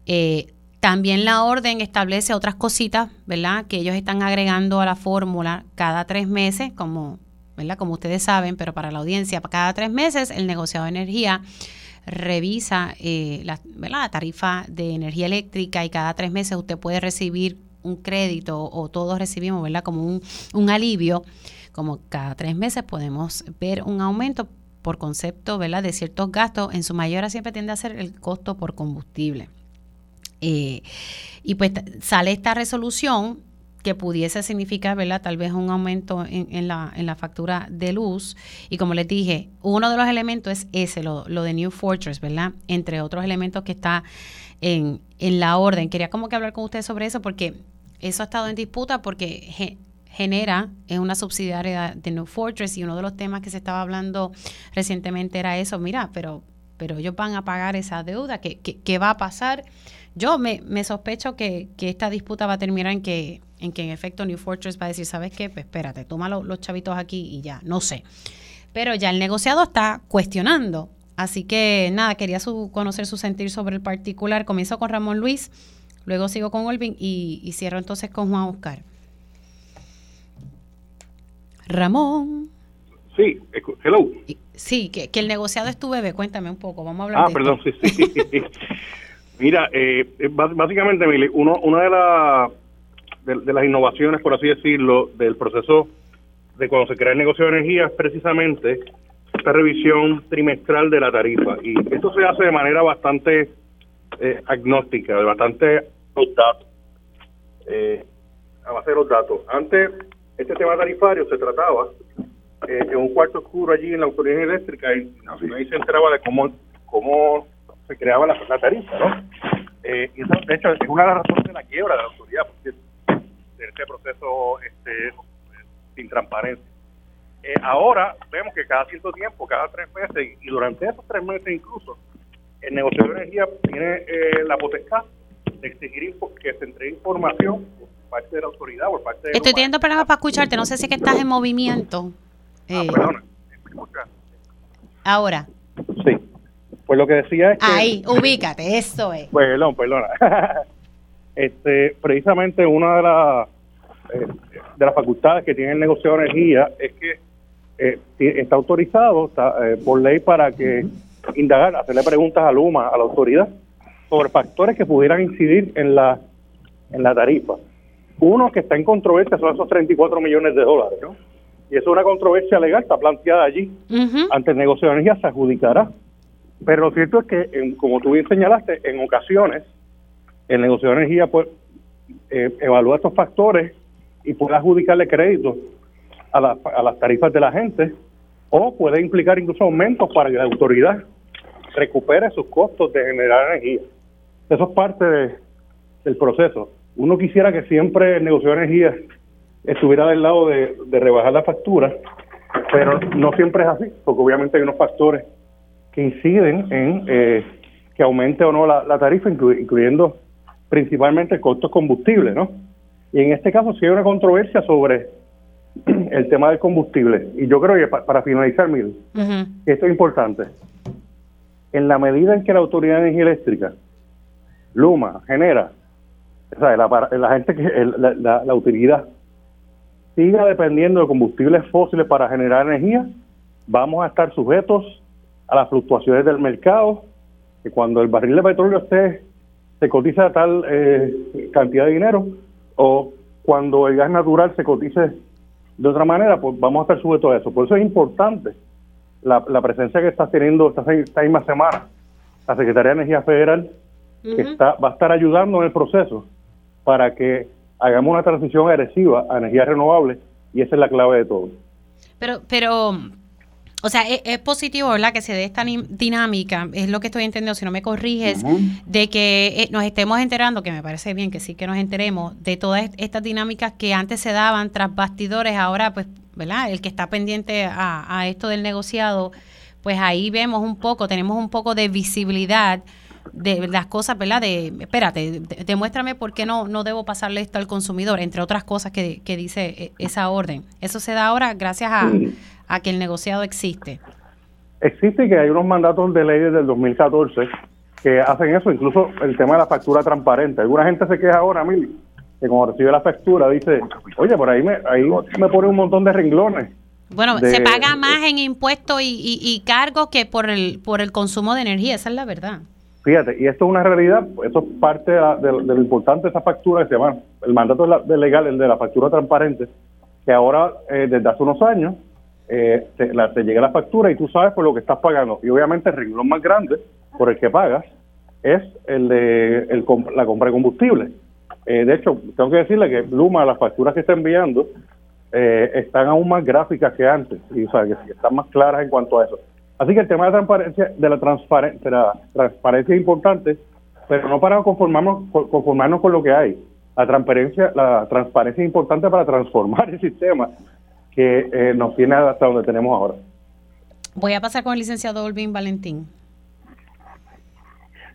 Eh, también la orden establece otras cositas, ¿verdad? Que ellos están agregando a la fórmula cada tres meses, como, ¿verdad? Como ustedes saben, pero para la audiencia, cada tres meses el negociado de energía revisa eh, la, la, tarifa de energía eléctrica y cada tres meses usted puede recibir un crédito o todos recibimos, ¿verdad? Como un, un alivio, como cada tres meses podemos ver un aumento por concepto, ¿verdad? De ciertos gastos, en su mayoría siempre tiende a ser el costo por combustible. Eh, y pues sale esta resolución que pudiese significar, ¿verdad? Tal vez un aumento en, la, en la factura de luz. Y como les dije, uno de los elementos es ese, lo, lo de New Fortress, ¿verdad? Entre otros elementos que está en, en la orden. Quería como que hablar con ustedes sobre eso porque eso ha estado en disputa porque genera, es una subsidiaria de New Fortress y uno de los temas que se estaba hablando recientemente era eso, mira, pero, pero ellos van a pagar esa deuda, ¿qué, qué, va a pasar? Yo me, me sospecho que, esta disputa va a terminar en que en que en efecto New Fortress va a decir, ¿sabes qué? Pues espérate, toma los chavitos aquí y ya, no sé. Pero ya el negociado está cuestionando. Así que nada, quería su, conocer su sentir sobre el particular. Comienzo con Ramón Luis, luego sigo con Olvin y, cierro entonces con Juan Oscar. Ramón. Sí, hello. Sí, que, el negociado es tu bebé. Cuéntame un poco, vamos a hablar ah, perdón, sí, sí. (laughs) Mira, eh, básicamente, uno, una de las de, las innovaciones, por así decirlo, del proceso de cuando se crea el negocio de energía es precisamente esta revisión trimestral de la tarifa. Y esto se hace de manera bastante eh, agnóstica, de bastante los datos, eh, a base de los datos. Antes, este tema tarifario se trataba eh, en un cuarto oscuro allí en la autoridad eléctrica y ahí se enteraba de cómo, cómo se creaba la, tarifa, ¿no? Eh, y eso, de hecho, es una de las razones de la quiebra de la autoridad, porque de este proceso este, sin transparencia. Eh, ahora vemos que cada cierto tiempo, cada tres meses, y durante esos tres meses incluso, el negocio de energía tiene eh, la potestad de exigir que se entregue información por parte de la autoridad, por parte de... Estoy teniendo problemas para escucharte, no sé si es que estás en movimiento. Ah, eh. perdona, Ahora. Sí. Pues lo que decía es que... Ahí, ubícate, eso es. Perdón, perdona. (laughs) este, precisamente una de las eh, de las facultades que tiene el negocio de energía es que eh, está autorizado está, por ley para que indagar, hacerle preguntas a Luma, a la autoridad, sobre factores que pudieran incidir en la, en la tarifa. Uno que está en controversia son esos 34 millones de dólares, ¿no? Y eso es una controversia legal, está planteada allí. Ante el negocio de energía se adjudicará. Pero lo cierto es que, como tú bien señalaste, en ocasiones el negocio de energía pues, eh, evalúa estos factores y puede adjudicarle crédito a, a las tarifas de la gente o puede implicar incluso aumentos para que la autoridad recupere sus costos de generar energía. Eso es parte del proceso. Uno quisiera que siempre el negocio de energía estuviera del lado de, rebajar la factura, pero no siempre es así, porque obviamente hay unos factores que inciden en eh, que aumente o no la, tarifa, incluyendo principalmente el costo combustible, ¿no? Y en este caso sí hay una controversia sobre (clears throat) el tema del combustible. Y yo creo que para finalizar, Mil, esto es importante. En la medida en que la Autoridad de Energía Eléctrica, Luma, genera, o sea, la, gente que, la, la, utilidad, siga dependiendo de combustibles fósiles para generar energía, vamos a estar sujetos a las fluctuaciones del mercado, que cuando el barril de petróleo esté, se cotiza tal eh, cantidad de dinero, o cuando el gas natural se cotice de otra manera, pues vamos a estar sujetos a eso. Por eso es importante la, presencia que está teniendo esta, esta misma semana la Secretaría de Energía Federal, que está, va a estar ayudando en el proceso para que hagamos una transición agresiva a energías renovables y esa es la clave de todo. Pero, pero o sea, e, es, positivo, ¿verdad? Que se dé esta dinámica, es lo que estoy entendiendo, si no me corriges, de que eh, nos estemos enterando, que me parece bien que sí que nos enteremos, de todas estas dinámicas que antes se daban tras bastidores, ahora, pues, ¿verdad? El que está pendiente a, esto del negociado, pues ahí vemos un poco, tenemos un poco de visibilidad de las cosas, ¿verdad? De, espérate, demuéstrame por qué no, no debo pasarle esto al consumidor, entre otras cosas que, que dice eh, esa orden. Eso se da ahora gracias a a que el negociado existe? Existe que hay unos mandatos de ley desde el 2014 que hacen eso, incluso el tema de la factura transparente. Alguna gente se queja ahora, Mil, que cuando recibe la factura dice, oye, por ahí me, ahí me pone un montón de renglones. Bueno, se paga más en impuestos y, y, cargos que por el, por el consumo de energía, esa es la verdad. Fíjate, y esto es una realidad, eso es parte de, lo importante de esa factura que se llama el mandato de legal, el de la factura transparente, que ahora, eh, desde hace unos años, eh, te, la, te, llega la factura y tú sabes por lo que estás pagando. Y obviamente el renglón más grande por el que pagas es el de el, la compra de combustible. Eh, de hecho, tengo que decirle que Luma, las facturas que está enviando, eh, están aún más gráficas que antes, y o sea, que están más claras en cuanto a eso. Así que el tema de la transparencia, de la, transparencia, es importante, pero no para conformarnos, conformarnos con lo que hay. La transparencia, la transparencia es importante para transformar el sistema que eh, nos tiene hasta donde tenemos ahora. Voy a pasar con el licenciado Olvin Valentín.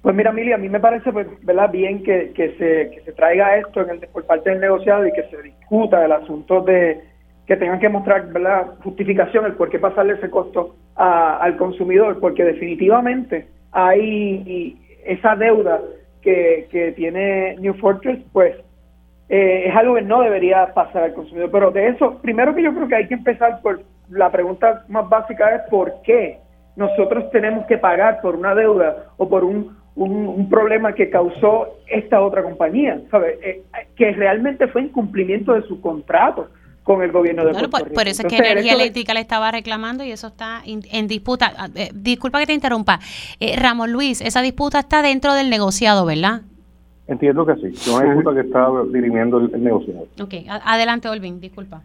Pues mira, Mili, a mí me parece pues, ¿verdad? bien que, que, se, que se traiga esto en el, por parte del negociado y que se discuta el asunto de que tengan que mostrar ¿verdad? justificación el por qué pasarle ese costo al consumidor, porque definitivamente hay esa deuda que, que tiene New Fortress, pues eh, es algo que no debería pasar al consumidor. Pero de eso, primero que yo creo que hay que empezar por la pregunta más básica es por qué nosotros tenemos que pagar por una deuda o por un, un, problema que causó esta otra compañía, ¿sabe? Eh, que realmente fue incumplimiento de su contrato con el gobierno de Puerto Rico. Por, eso es que Energía Eléctrica le estaba reclamando y eso está en disputa. Ah, eh, disculpa que te interrumpa. Ramón Luis, esa disputa está dentro del negociado, ¿verdad? Entiendo que sí, es una disputa que está dirimiendo el, negocio. Ok, adelante Olvin, disculpa.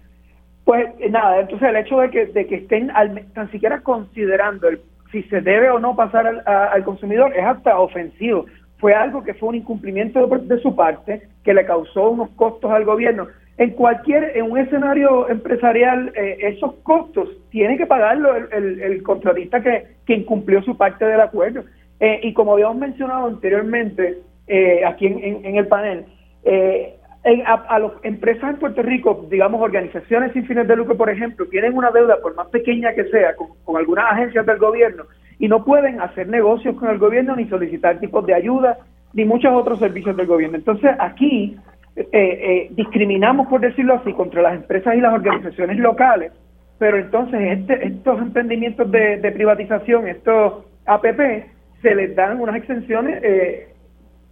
Pues eh, nada, entonces el hecho de que, de que estén al, tan siquiera considerando el, si se debe o no pasar al, consumidor es hasta ofensivo. Fue algo que fue un incumplimiento de, su parte que le causó unos costos al gobierno. En cualquier, en un escenario empresarial, eh, esos costos tiene que pagarlo el, contratista que, que, incumplió su parte del acuerdo. Eh, y como habíamos mencionado anteriormente, eh, aquí en, el panel, eh, a, las empresas en Puerto Rico, digamos organizaciones sin fines de lucro, por ejemplo, tienen una deuda, por más pequeña que sea, con, algunas agencias del gobierno y no pueden hacer negocios con el gobierno ni solicitar tipos de ayuda ni muchos otros servicios del gobierno. Entonces aquí eh, discriminamos, por decirlo así, contra las empresas y las organizaciones locales, pero entonces este, estos emprendimientos de, privatización, estos APP, se les dan unas exenciones eh,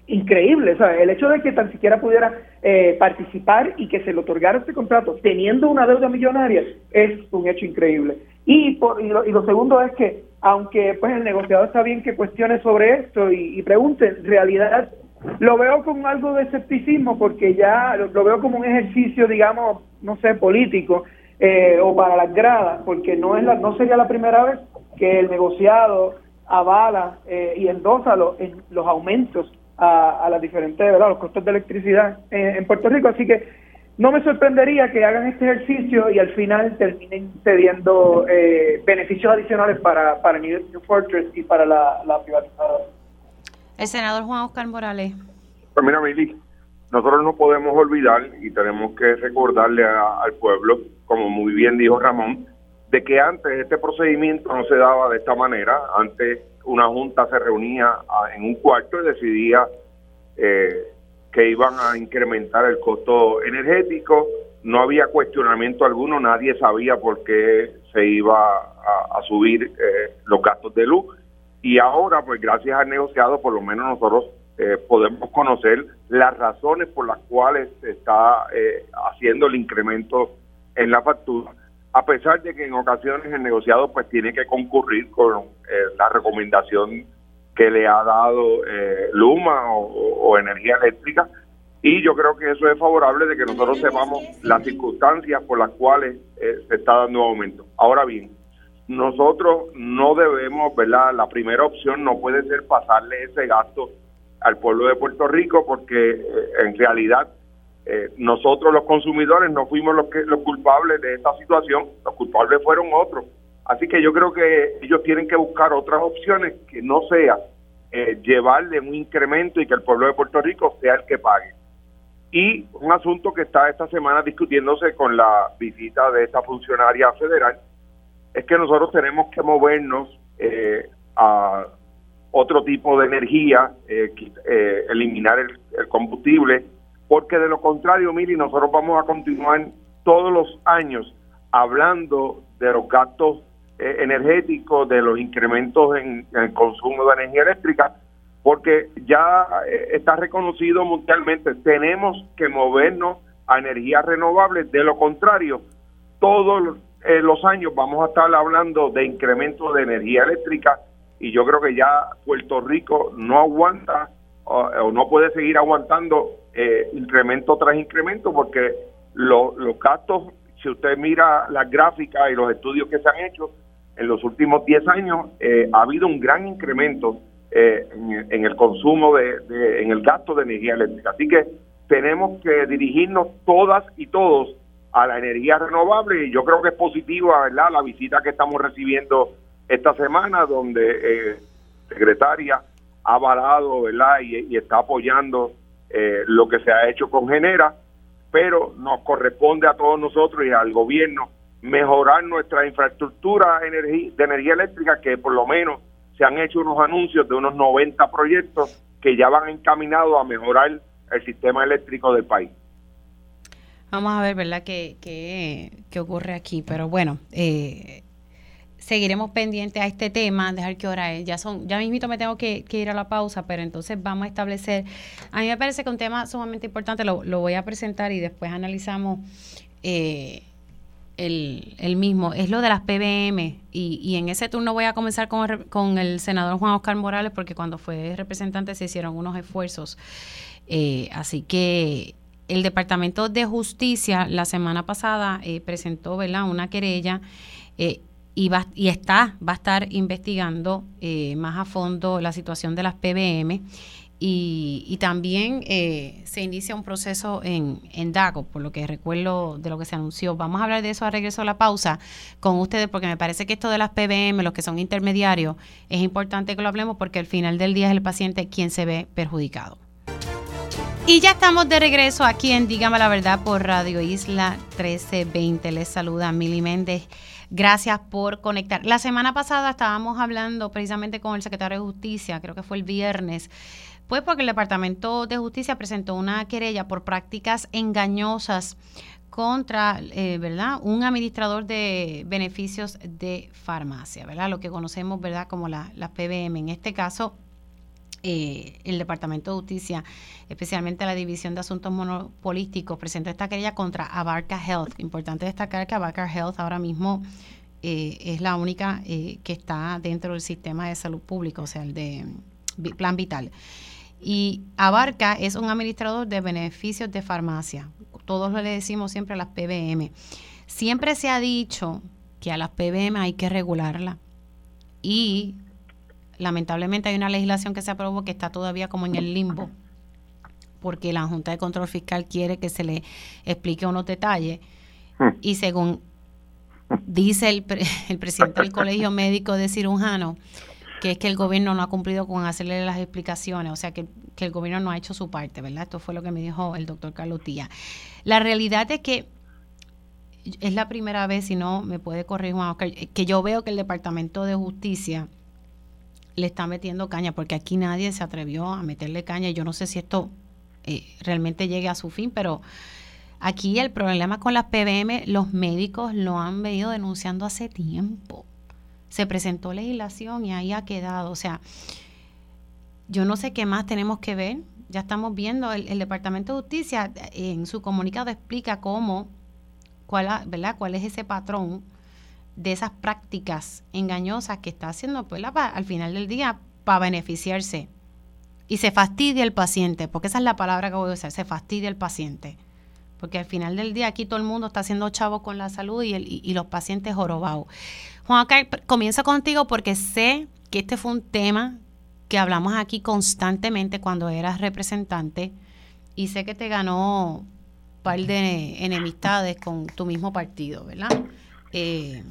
increíbles. el hecho de que tan siquiera pudiera eh, participar y que se le otorgara este contrato teniendo una deuda millonaria es un hecho increíble. Y, por, y, lo, segundo es que, aunque pues el negociador está bien que cuestione sobre esto y, y pregunte, en realidad lo veo con algo de escepticismo porque ya lo, veo como un ejercicio, digamos, no sé, político eh, o para las gradas, porque no es la, no sería la primera vez que el negociado avala eh, y endosa los, los aumentos a, a las diferentes, ¿verdad? los costos de electricidad en, Puerto Rico. Así que no me sorprendería que hagan este ejercicio y al final terminen cediendo eh, beneficios adicionales para, para New, Fortress y para la, la privatizadora. El senador Juan Oscar Morales. Pues mira, Mili, nosotros no podemos olvidar y tenemos que recordarle al pueblo, como muy bien dijo Ramón, de que antes este procedimiento no se daba de esta manera. Antes una junta se reunía ah, en un cuarto y decidía eh, que iban a incrementar el costo energético. No había cuestionamiento alguno, nadie sabía por qué se iba a, subir eh, los gastos de luz. Y ahora, pues gracias al negociado, por lo menos nosotros eh, podemos conocer las razones por las cuales se está haciendo el incremento en la factura a pesar de que en ocasiones el negociado pues tiene que concurrir con eh, la recomendación que le ha dado eh, Luma o, Energía Eléctrica y yo creo que eso es favorable de que nosotros sepamos las circunstancias por las cuales eh, se está dando aumento. Ahora bien, nosotros no debemos, ¿verdad? La primera opción no puede ser pasarle ese gasto al pueblo de Puerto Rico porque en realidad eh, nosotros los consumidores no fuimos los, que, los culpables de esta situación, los culpables fueron otros. Así que yo creo que ellos tienen que buscar otras opciones que no sea eh, llevarle un incremento y que el pueblo de Puerto Rico sea el que pague. Y un asunto que está esta semana discutiéndose con la visita de esta funcionaria federal es que nosotros tenemos que movernos eh, a otro tipo de energía, eliminar el combustible porque de lo contrario, Mili, nosotros vamos a continuar todos los años hablando de los gastos eh, energéticos, de los incrementos en, el consumo de energía eléctrica, porque ya eh, está reconocido mundialmente, tenemos que movernos a energías renovables, de lo contrario, todos eh, los años vamos a estar hablando de incremento de energía eléctrica y yo creo que ya Puerto Rico no aguanta o no puede seguir aguantando eh, incremento tras incremento, porque los gastos, si usted mira las gráficas y los estudios que se han hecho, en los últimos 10 años eh, ha habido un gran incremento eh, en, el consumo, de, en el gasto de energía eléctrica. Así que tenemos que dirigirnos todas y todos a la energía renovable y yo creo que es positiva ¿verdad? la visita que estamos recibiendo esta semana donde eh, secretaria ha avalado ¿verdad? Y está apoyando eh, lo que se ha hecho con Genera, pero nos corresponde a todos nosotros y al gobierno mejorar nuestra infraestructura de energía eléctrica, que por lo menos se han hecho unos anuncios de unos 90 proyectos que ya van encaminados a mejorar el sistema eléctrico del país. Vamos a ver, ¿verdad?, qué, qué, ocurre aquí. Pero bueno, eh, seguiremos pendientes a este tema, dejar que hora es. Ya son, ya mismito me tengo que, ir a la pausa, pero entonces vamos a establecer. A mí me parece que un tema sumamente importante lo, voy a presentar y después analizamos eh, el, mismo. Es lo de las PBM. Y, en ese turno voy a comenzar con, el senador Juan Oscar Morales, porque cuando fue representante se hicieron unos esfuerzos. Eh, así que el Departamento de Justicia la semana pasada eh, presentó una querella y, va, está, va a estar investigando eh, más a fondo la situación de las PBM y, también eh, se inicia un proceso en, en DACO, por lo que recuerdo de lo que se anunció. Vamos a hablar de eso a regreso a la pausa con ustedes, porque me parece que esto de las PBM, los que son intermediarios, es importante que lo hablemos porque al final del día es el paciente quien se ve perjudicado. Y ya estamos de regreso aquí en Dígame la Verdad por Radio Isla 1320. Les saluda Mili Méndez. Gracias por conectar. La semana pasada estábamos hablando precisamente con el secretario de Justicia, creo que fue el viernes, Pues porque el Departamento de Justicia presentó una querella por prácticas engañosas contra, eh, ¿verdad? Un administrador de beneficios de farmacia, ¿verdad? Lo que conocemos, ¿verdad? Como las PBM. En este caso, eh, el Departamento de Justicia, especialmente la División de Asuntos Monopolísticos, presentó esta querella contra Abarca Health. Importante destacar que Abarca Health ahora mismo eh, es la única eh, que está dentro del sistema de salud público, o sea, el de Plan Vital. Y Abarca es un administrador de beneficios de farmacia. Todos le decimos siempre a las PBM. Siempre se ha dicho que a las PBM hay que regularla. Y lamentablemente hay una legislación que se aprobó que está todavía como en el limbo, porque la Junta de Control Fiscal quiere que se le explique unos detalles. Hmm. Y según dice el, (laughs) el presidente del Colegio Médico de Cirujano, que es que el gobierno no ha cumplido con hacerle las explicaciones, o sea, que, que, el gobierno no ha hecho su parte, ¿verdad? Esto fue lo que me dijo el doctor Carlos Tía. La realidad es que es la primera vez, si no me puede corregir Juan Oscar, que yo veo que el Departamento de Justicia le está metiendo caña, porque aquí nadie se atrevió a meterle caña. Yo no sé si esto eh, realmente llegue a su fin, pero aquí el problema con las PBM, los médicos lo han venido denunciando hace tiempo. Se presentó legislación y ahí ha quedado. O sea, yo no sé qué más tenemos que ver. Ya estamos viendo, el, el Departamento de Justicia eh, en su comunicado explica cómo, cuál, ¿verdad? cuál es ese patrón de esas prácticas engañosas que está haciendo pues, al final del día para beneficiarse. Y se fastidia el paciente, porque esa es la palabra que voy a usar, se fastidia el paciente. Porque al final del día aquí todo el mundo está haciendo chavo con la salud y, el, y, los pacientes jorobados. Juan, comienzo contigo porque sé que este fue un tema que hablamos aquí constantemente cuando eras representante y sé que te ganó un par de enemistades con tu mismo partido, ¿verdad? Eh,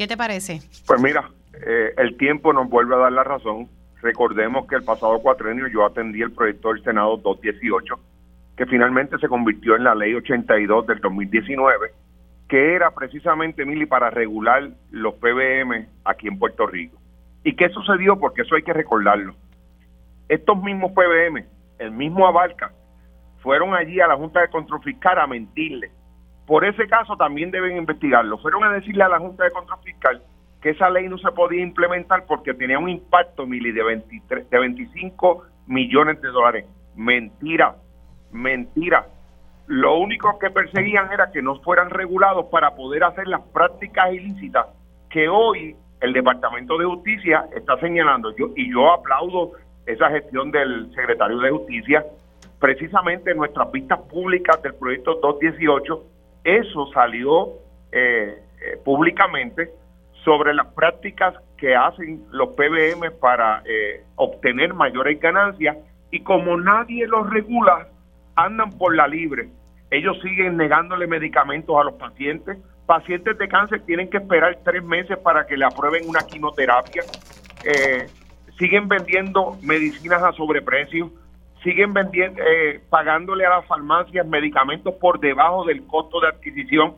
¿Qué te parece? Pues mira, eh, el tiempo nos vuelve a dar la razón. Recordemos que el pasado cuatrenio yo atendí el proyecto del Senado 218, que finalmente se convirtió en la ley 82 del 2019, que era precisamente, Mili, para regular los PBM aquí en Puerto Rico. ¿Y qué sucedió? Porque eso hay que recordarlo. Estos mismos PBM, el mismo Abarca, fueron allí a la Junta de Control Fiscal a mentirle por ese caso también deben investigarlo. Fueron a decirle a la Junta de Control Fiscal que esa ley no se podía implementar porque tenía un impacto, Mili, de, 23, de 25 millones de dólares. Mentira, mentira. Lo único que perseguían era que no fueran regulados para poder hacer las prácticas ilícitas que hoy el Departamento de Justicia está señalando. Yo, y yo aplaudo esa gestión del secretario de Justicia. Precisamente en nuestras vistas públicas del proyecto 218 eso salió eh, eh, públicamente sobre las prácticas que hacen los PBM para eh, obtener mayores ganancias y como nadie los regula, andan por la libre. Ellos siguen negándole medicamentos a los pacientes. Pacientes de cáncer tienen que esperar tres meses para que le aprueben una quimioterapia. siguen vendiendo medicinas a sobreprecio siguen vendiendo, eh, pagándole a las farmacias medicamentos por debajo del costo de adquisición.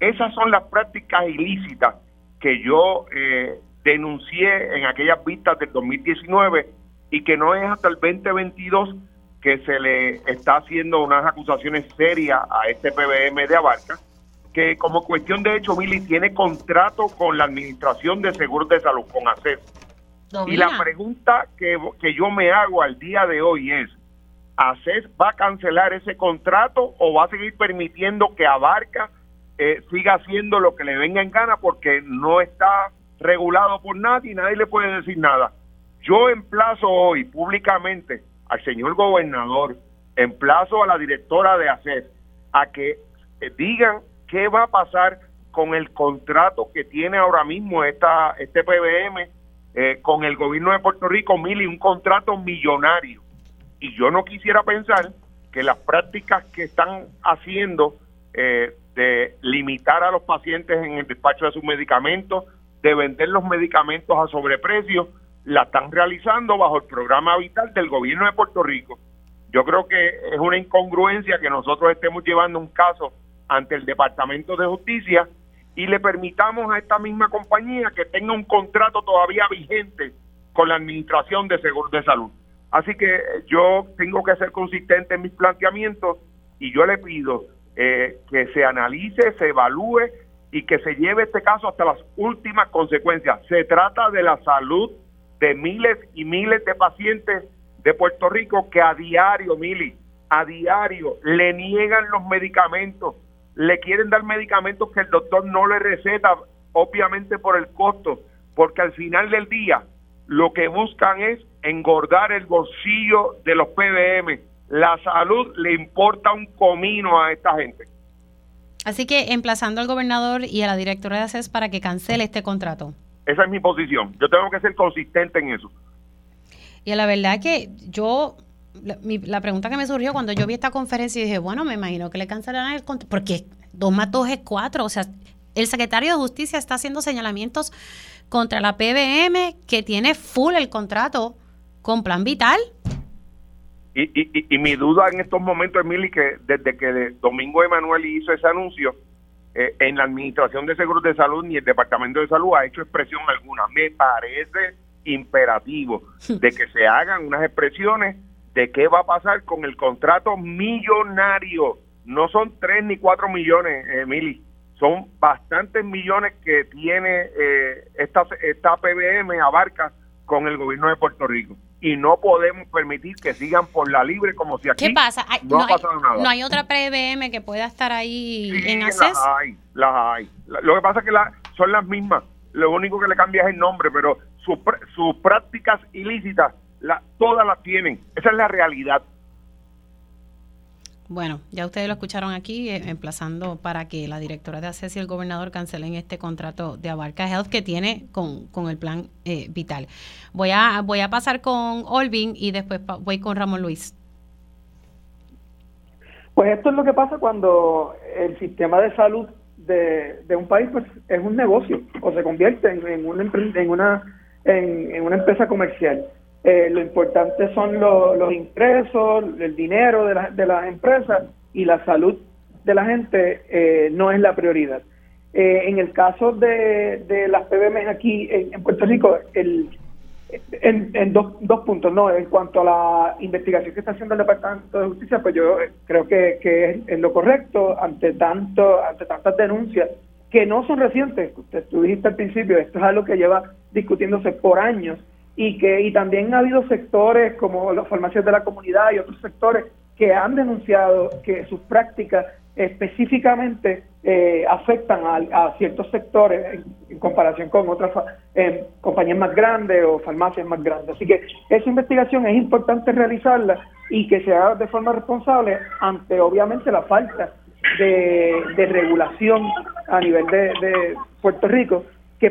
Esas son las prácticas ilícitas que yo eh, denuncié en aquellas vistas del 2019 y que no es hasta el 2022 que se le está haciendo unas acusaciones serias a este PBM de Abarca, que como cuestión de hecho, Mili tiene contrato con la Administración de Seguros de Salud, con ACES. Y la pregunta que, que yo me hago al día de hoy es, ACES va a cancelar ese contrato o va a seguir permitiendo que Abarca eh, siga haciendo lo que le venga en gana porque no está regulado por nadie y nadie le puede decir nada. Yo emplazo hoy públicamente al señor gobernador, emplazo a la directora de ACES a que eh, digan qué va a pasar con el contrato que tiene ahora mismo esta, este PBM eh, con el gobierno de Puerto Rico, Mili, un contrato millonario y yo no quisiera pensar que las prácticas que están haciendo eh, de limitar a los pacientes en el despacho de sus medicamentos, de vender los medicamentos a sobreprecio, la están realizando bajo el programa vital del gobierno de Puerto Rico. Yo creo que es una incongruencia que nosotros estemos llevando un caso ante el Departamento de Justicia y le permitamos a esta misma compañía que tenga un contrato todavía vigente con la Administración de Seguros de Salud. Así que yo tengo que ser consistente en mis planteamientos y yo le pido eh, que se analice, se evalúe y que se lleve este caso hasta las últimas consecuencias. Se trata de la salud de miles y miles de pacientes de Puerto Rico que a diario, Mili, a diario le niegan los medicamentos, le quieren dar medicamentos que el doctor no le receta, obviamente por el costo, porque al final del día lo que buscan es engordar el bolsillo de los PBM. La salud le importa un comino a esta gente. Así que emplazando al gobernador y a la directora de ACES para que cancele este contrato. Esa es mi posición. Yo tengo que ser consistente en eso. Y la verdad que yo, la, pregunta que me surgió cuando yo vi esta conferencia y dije, bueno, me imagino que le cancelarán el contrato, porque dos más dos es cuatro. O sea, el secretario de Justicia está haciendo señalamientos contra la PBM que tiene full el contrato con Plan Vital. Y, y, y, mi duda en estos momentos, Emily, que desde que Domingo Emanuel hizo ese anuncio, eh, en la Administración de Seguros de Salud ni el Departamento de Salud ha hecho expresión alguna. Me parece imperativo de que se hagan unas expresiones de qué va a pasar con el contrato millonario. No son tres ni cuatro millones, Emily, son bastantes millones que tiene eh, esta, esta PBM, abarca con el gobierno de Puerto Rico y no podemos permitir que sigan por la libre como si aquí ¿Qué pasa? no, ha pasado nada. ¿No hay otra PBM que pueda estar ahí en acceso? Las hay, las hay. Lo que pasa es que la, son las mismas. Lo único que le cambia es el nombre, pero sus, sus prácticas ilícitas la, todas las tienen. Esa es la realidad. Bueno, ya ustedes lo escucharon aquí, eh, emplazando para que la directora de ACES y el gobernador cancelen este contrato de Abarca Health que tiene con, el plan eh, vital. Voy a, voy a pasar con Olvin y después voy con Ramón Luis. Pues esto es lo que pasa cuando el sistema de salud de, un país pues es un negocio o se convierte en, en, una, en una empresa comercial. Eh, lo importante son los ingresos, el dinero de, de las empresas y la salud de la gente eh, no es la prioridad. Eh, en el caso de, de las PBM aquí en, Puerto Rico, el, en, dos, dos, puntos, ¿no? En cuanto a la investigación que está haciendo el Departamento de Justicia, pues yo creo que, que es, lo correcto ante tanto ante tantas denuncias que no son recientes. Usted, tú dijiste al principio, esto es algo que lleva discutiéndose por años y que y también ha habido sectores como las farmacias de la comunidad y otros sectores que han denunciado que sus prácticas específicamente eh, afectan a, ciertos sectores en, comparación con otras eh, compañías más grandes o farmacias más grandes. Así que esa investigación es importante realizarla y que se haga de forma responsable ante obviamente la falta de, regulación a nivel de, de Puerto Rico que,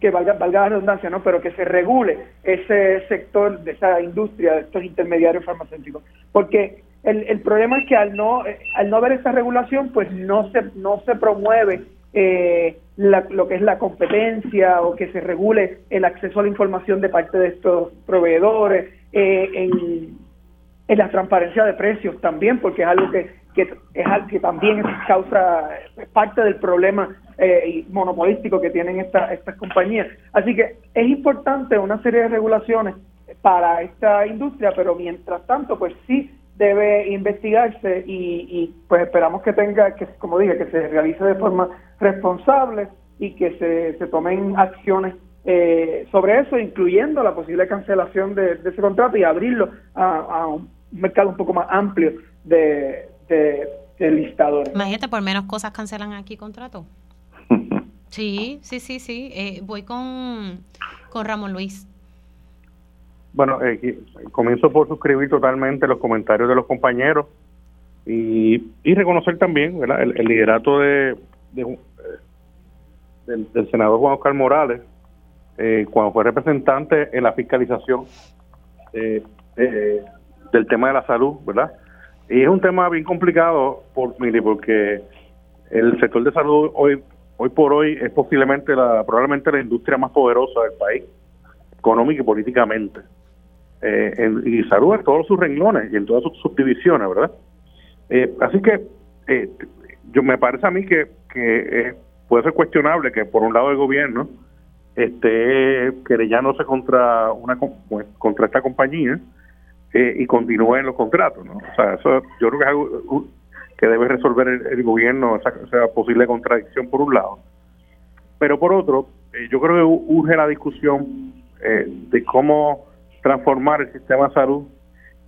que valga, valga la redundancia, ¿no? pero que se regule ese sector de esa industria, de estos intermediarios farmacéuticos. Porque el, el problema es que al no, al no haber esa regulación, pues no se, no se promueve eh, lo que es la competencia o que se regule el acceso a la información de parte de estos proveedores, eh, en, en la transparencia de precios también, porque es algo que, que es algo que también causa parte del problema eh, monopolístico que tienen esta, estas compañías. Así que es importante una serie de regulaciones para esta industria, pero mientras tanto, pues sí debe investigarse y, pues esperamos que tenga, que como dije, que se realice de forma responsable y que se, se tomen acciones eh, sobre eso, incluyendo la posible cancelación de, ese contrato y abrirlo a, un mercado un poco más amplio de, de, de listadores. Imagínate, por menos cosas cancelan aquí contrato. (laughs) Sí, sí, sí, sí. Eh, voy con, con Ramón Luis. Bueno, eh, comienzo por suscribir totalmente los comentarios de los compañeros y, y reconocer también El, liderato de, eh, del, senador Juan Oscar Morales eh, cuando fue representante en la fiscalización del tema de la salud, ¿verdad? Y es un tema bien complicado, por, mire, porque el sector de salud hoy hoy por hoy es posiblemente la probablemente la industria más poderosa del país, económica y políticamente. Eh, y salud en todos sus renglones y en todas sus subdivisiones, ¿verdad? Eh, así que eh, yo me parece a mí que, que puede ser cuestionable que por un lado el gobierno esté querellándose contra una contra esta compañía eh, y continúen los contratos. ¿no? O sea, eso yo creo que es algo que debe resolver el, gobierno, esa, posible contradicción por un lado. Pero por otro, eh, yo creo que urge la discusión eh, de cómo transformar el sistema de salud,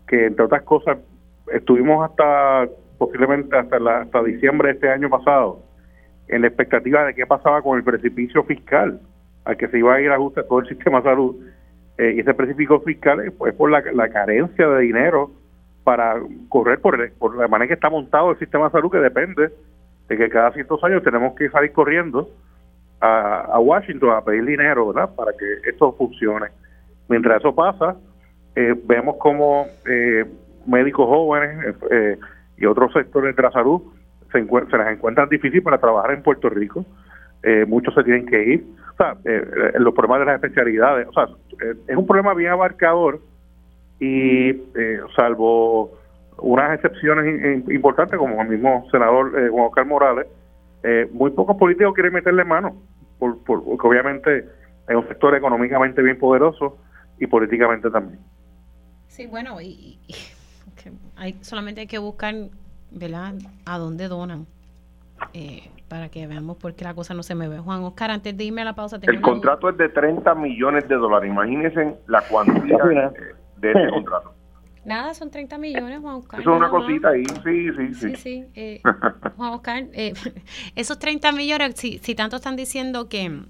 que entre otras cosas estuvimos hasta posiblemente hasta, la, hasta diciembre de este año pasado en la expectativa de qué pasaba con el precipicio fiscal al que se iba a ir ajuste todo el sistema de salud eh, y ese precipicio fiscal es pues, por la, carencia de dinero para correr por, por la manera que está montado el sistema de salud que depende de que cada ciertos años tenemos que salir corriendo a, Washington a pedir dinero para que esto funcione. Mientras eso pasa, eh, vemos como eh, médicos jóvenes y otros sectores de la salud se, se las encuentran difícil para trabajar en Puerto Rico. muchos se tienen que ir eh, eh, los problemas de las especialidades, o sea, eh, es un problema bien abarcador y salvo unas excepciones importantes como el mismo senador Juan Oscar Morales, muy pocos políticos quieren meterle mano, por, porque obviamente es un sector económicamente bien poderoso y políticamente también. Sí, bueno, y, hay, solamente hay que buscar, ¿verdad?, a dónde donan. Eh, para que veamos por qué la cosa no se me ve. Juan Oscar, antes de irme a la pausa, el contrato es de 30 millones de dólares. Imagínense la cuantía de, ese contrato. Nada, son 30 millones, Juan Oscar. Eso es una cosita ahí, sí, sí, sí. Sí, eh, (laughs) Juan Oscar, eh, (laughs) esos 30 millones, si, si tanto están diciendo que,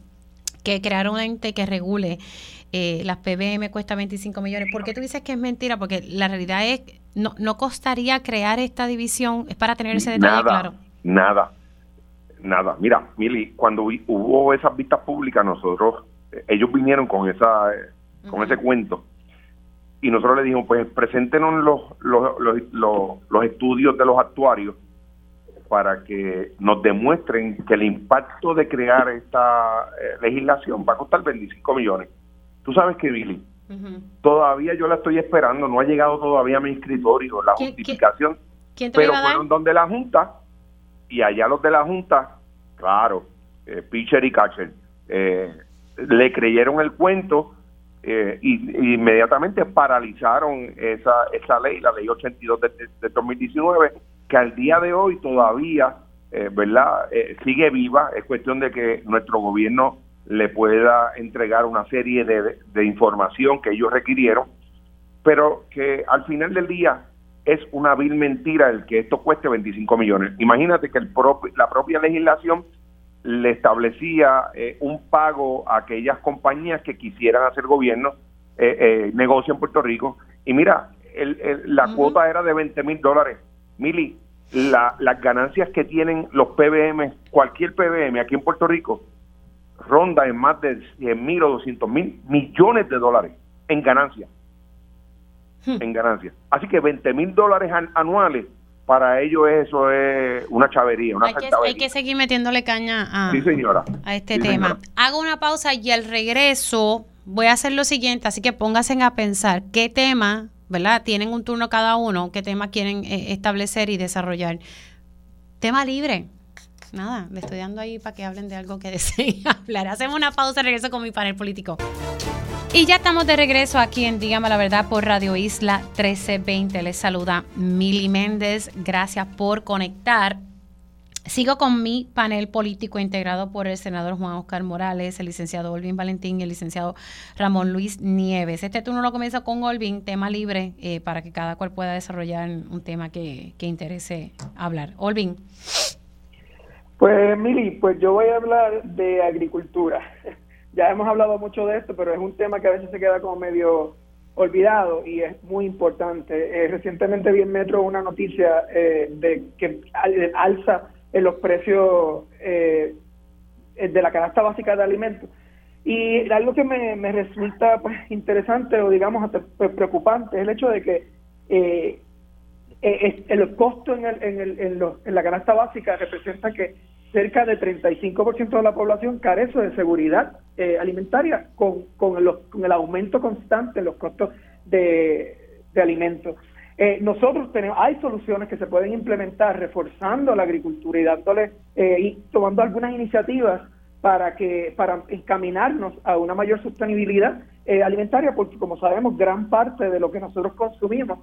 que crear un ente que regule eh, las PBM cuesta 25 millones, ¿por qué tú dices que es mentira? Porque la realidad es, no, no costaría crear esta división, es para tener ese detalle claro. Nada, nada. Mira, Mili, cuando hubo esas vistas públicas, nosotros, eh, ellos vinieron con esa, eh, con ese cuento y nosotros le dijimos, pues preséntenos los, los, los, los, estudios de los actuarios para que nos demuestren que el impacto de crear esta eh, legislación va a costar 25 millones. Tú sabes que, Billy, todavía yo la estoy esperando, no ha llegado todavía a mi escritorio la justificación, pero fueron donde la Junta y allá los de la Junta, claro, eh, pitcher y catcher, eh, le creyeron el cuento eh, y, inmediatamente paralizaron esa, esa ley, la ley 82 de, de 2019, que al día de hoy todavía, eh, ¿verdad?, sigue viva. Es cuestión de que nuestro gobierno le pueda entregar una serie de, de información que ellos requirieron, pero que al final del día es una vil mentira el que esto cueste 25 millones. Imagínate que el la propia legislación le establecía eh, un pago a aquellas compañías que quisieran hacer gobierno, eh, eh, negocio en Puerto Rico. Y mira, la cuota era de 20 mil dólares. Mili, las ganancias que tienen los PBM, cualquier PBM aquí en Puerto Rico, ronda en más de 100 mil o 200 mil millones de dólares en ganancias. Hmm. en ganancias. Así que 20 mil dólares anuales, para ellos eso es una chavería, una hay que, hay que seguir metiéndole caña a, a este tema. Hago una pausa y al regreso voy a hacer lo siguiente, así que pónganse a pensar qué tema, ¿verdad? Tienen un turno cada uno, qué tema quieren eh, establecer y desarrollar. Tema libre. Nada, le estoy dando ahí para que hablen de algo que (laughs) deseen hablar. Hacemos una pausa y regreso con mi panel político. Y ya estamos de regreso aquí en Dígame la Verdad por Radio Isla 1320. Les saluda Mili Méndez. Gracias por conectar. Sigo con mi panel político integrado por el senador Juan Oscar Morales, el licenciado Olvin Valentín y el licenciado Ramón Luis Nieves. Este turno lo comienza con Olvin, tema libre, eh, para que cada cual pueda desarrollar un tema que, que interese hablar. Olvin. Pues Mili, pues yo voy a hablar de agricultura ya hemos hablado mucho de esto, pero es un tema que a veces se queda como medio olvidado y es muy importante. Eh, recientemente vi en Metro una noticia eh, de que alza en los precios eh, de la canasta básica de alimentos. Y algo que me, resulta pues, interesante o digamos hasta pues, preocupante es el hecho de que el costo en, el, en, el, en, en la canasta básica representa que cerca del 35% de la población carece de seguridad eh, alimentaria con, con, el aumento constante en los costos de, alimentos. Eh, nosotros tenemos, hay soluciones que se pueden implementar reforzando la agricultura y dándole eh, y tomando algunas iniciativas para que para encaminarnos a una mayor sostenibilidad eh, alimentaria, porque como sabemos, gran parte de lo que nosotros consumimos,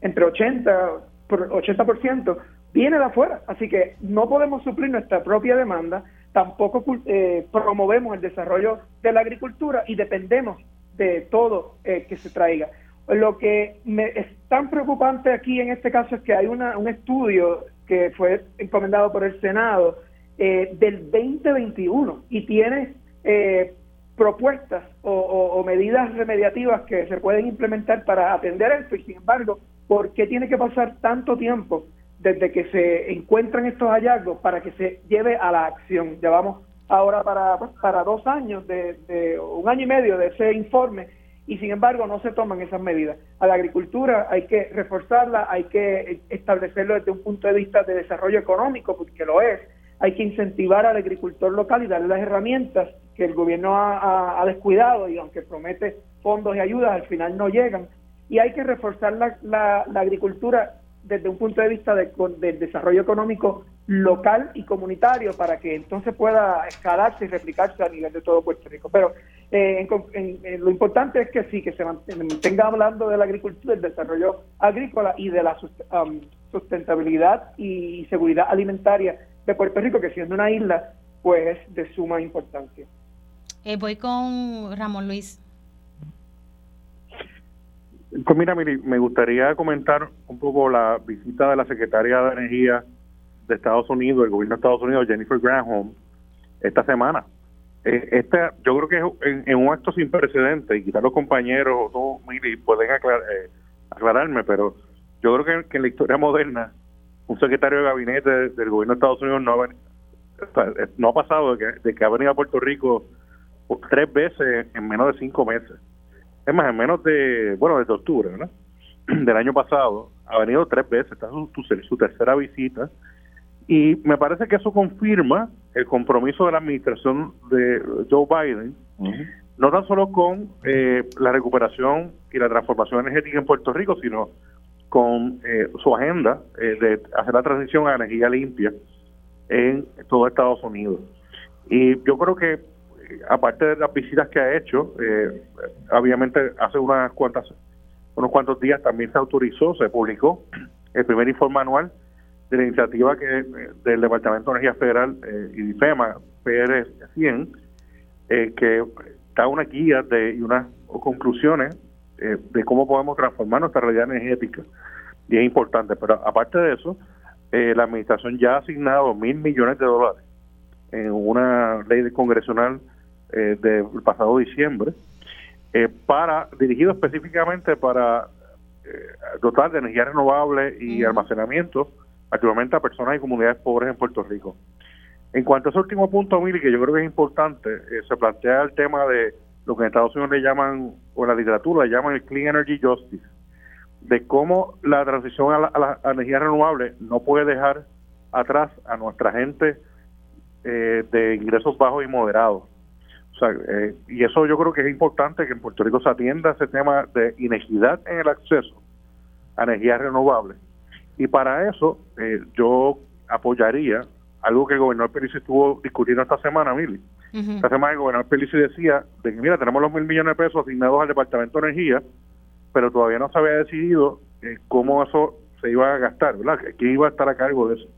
entre 80 por 80%, viene de afuera. Así que no podemos suplir nuestra propia demanda, tampoco eh, promovemos el desarrollo de la agricultura y dependemos de todo eh, que se traiga. Lo que me es tan preocupante aquí en este caso es que hay una, un estudio que fue encomendado por el Senado eh, del 2021 y tiene eh, propuestas o, medidas remediativas que se pueden implementar para atender esto y sin embargo, ¿por qué tiene que pasar tanto tiempo desde que se encuentran estos hallazgos para que se lleve a la acción? Llevamos ahora para, para dos años, de, de un año y medio de ese informe y sin embargo no se toman esas medidas. A la agricultura hay que reforzarla, hay que establecerlo desde un punto de vista de desarrollo económico, porque lo es. Hay que incentivar al agricultor local y darle las herramientas que el gobierno ha, descuidado y aunque promete fondos y ayudas, al final no llegan. Y hay que reforzar la, la, agricultura desde un punto de vista de, del desarrollo económico local y comunitario para que entonces pueda escalarse y replicarse a nivel de todo Puerto Rico. Pero eh, lo importante es que sí, que se mantenga hablando de la agricultura, del desarrollo agrícola y de la um, sustentabilidad y seguridad alimentaria de Puerto Rico, que siendo una isla, pues es de suma importancia. Eh, voy con Ramón Luis. Pues mira, me gustaría comentar un poco la visita de la secretaria de Energía de Estados Unidos, el gobierno de Estados Unidos, Jennifer Granholm, esta semana. Eh, este, yo creo que en, un acto sin precedentes, y quizás los compañeros o todos pueden eh, aclararme, pero yo creo que, en la historia moderna, un secretario de gabinete del gobierno de Estados Unidos no ha, eh, no ha pasado de que, ha venido a Puerto Rico tres veces en menos de cinco meses. Es más, en menos de, bueno, desde octubre, ¿verdad? (clears throat) Del año pasado, ha venido tres veces, esta es su tercera visita y me parece que eso confirma el compromiso de la administración de Joe Biden, no tan solo con eh, la recuperación y la transformación energética en Puerto Rico, sino con eh, su agenda eh, de hacer la transición a energía limpia en todo Estados Unidos. Y yo creo que, aparte de las visitas que ha hecho, obviamente hace unas cuantas, unos cuantos días también se autorizó, se publicó el primer informe anual de la iniciativa que del Departamento de Energía Federal eh, y DIFEMA, PR 100, eh, que da una guía de, y unas conclusiones eh, de cómo podemos transformar nuestra realidad energética. Y es importante, pero aparte de eso, la administración ya ha asignado mil millones de dólares en una ley congresional del pasado diciembre, para dirigido específicamente para dotar de energía renovable y almacenamiento actualmente a personas y comunidades pobres en Puerto Rico. En cuanto a ese último punto, Mili, que yo creo que es importante, eh, se plantea el tema de lo que en Estados Unidos le llaman, o en la literatura le llaman el Clean Energy Justice, de cómo la transición a la, energía renovable no puede dejar atrás a nuestra gente eh, de ingresos bajos y moderados. Sea, eh, y eso yo creo que es importante que en Puerto Rico se atienda ese tema de inequidad en el acceso a energías renovables y para eso eh, yo apoyaría algo que el gobernador Pelici estuvo discutiendo esta semana, Mili. Esta semana el gobernador Pelici decía de que, mira, tenemos los mil millones de pesos asignados al Departamento de Energía, pero todavía no se había decidido eh, cómo eso se iba a gastar, ¿verdad? ¿Quién iba a estar a cargo de eso?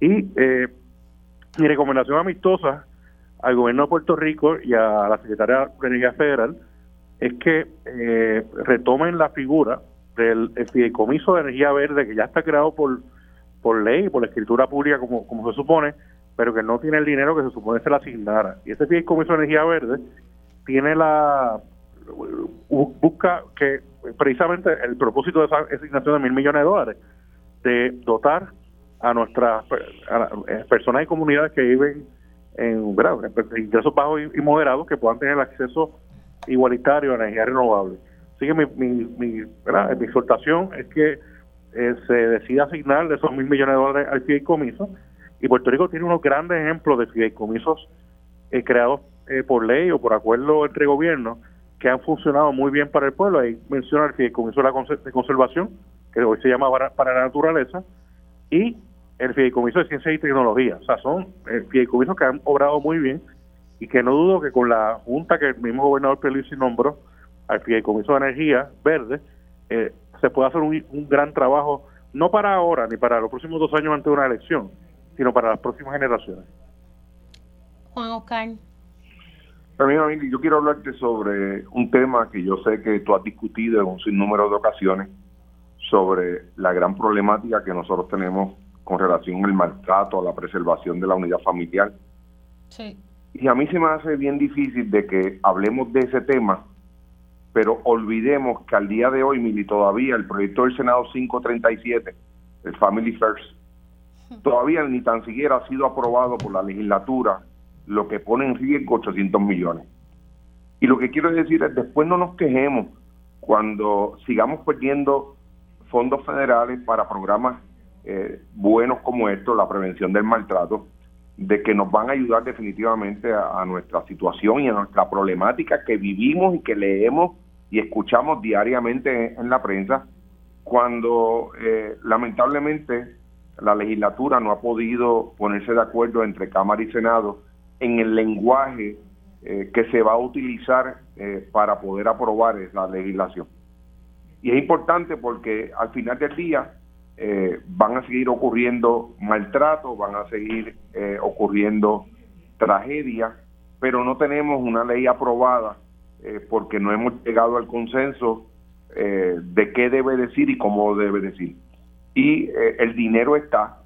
Y eh, mi recomendación amistosa al gobierno de Puerto Rico y a la Secretaría de Energía Federal es que retomen la figura del fideicomiso de energía verde que ya está creado por, por ley, por la escritura pública como, se supone, pero que no tiene el dinero que se supone se le asignara. Y ese fideicomiso de energía verde tiene la busca que precisamente el propósito de esa asignación de mil millones de dólares de dotar a nuestras eh, personas y comunidades que viven en, ingresos bajos y, moderados que puedan tener acceso igualitario a energía renovable. Así que mi, mi, mi, mi exhortación es que eh, se decida asignar esos mil millones de dólares al fideicomiso y Puerto Rico tiene unos grandes ejemplos de fideicomisos eh, creados eh, por ley o por acuerdo entre gobiernos que han funcionado muy bien para el pueblo. Ahí menciona el fideicomiso de, conservación, que hoy se llama para, la naturaleza, y el fideicomiso de ciencia y tecnología. O sea, son fideicomisos que han obrado muy bien y que no dudo que con la junta que el mismo gobernador Pelici nombró al Fideicomiso de Energía Verde, eh, se puede hacer un, un, gran trabajo, no para ahora ni para los próximos dos años antes de una elección, sino para las próximas generaciones. Juan Oscar. También, yo quiero hablarte sobre un tema que yo sé que tú has discutido en un sinnúmero de ocasiones, sobre la gran problemática que nosotros tenemos con relación al maltrato, a la preservación de la unidad familiar. Sí. Y a mí se me hace bien difícil de que hablemos de ese tema, pero olvidemos que al día de hoy, Mili, todavía el proyecto del Senado 537, el Family First, todavía ni tan siquiera ha sido aprobado por la legislatura, lo que pone en riesgo 800 millones. Y lo que quiero decir es, después no nos quejemos cuando sigamos perdiendo fondos federales para programas eh, buenos como estos, la prevención del maltrato, de que nos van a ayudar definitivamente a, nuestra situación y a nuestra problemática que vivimos y que leemos y escuchamos diariamente en, la prensa, cuando eh, lamentablemente la legislatura no ha podido ponerse de acuerdo entre Cámara y Senado en el lenguaje eh, que se va a utilizar para poder aprobar esa legislación. Y es importante porque al final del día eh, van a seguir ocurriendo maltratos, van a seguir eh, ocurriendo tragedias, pero no tenemos una ley aprobada eh, porque no hemos llegado al consenso de qué debe decir y cómo debe decir. Y el dinero está,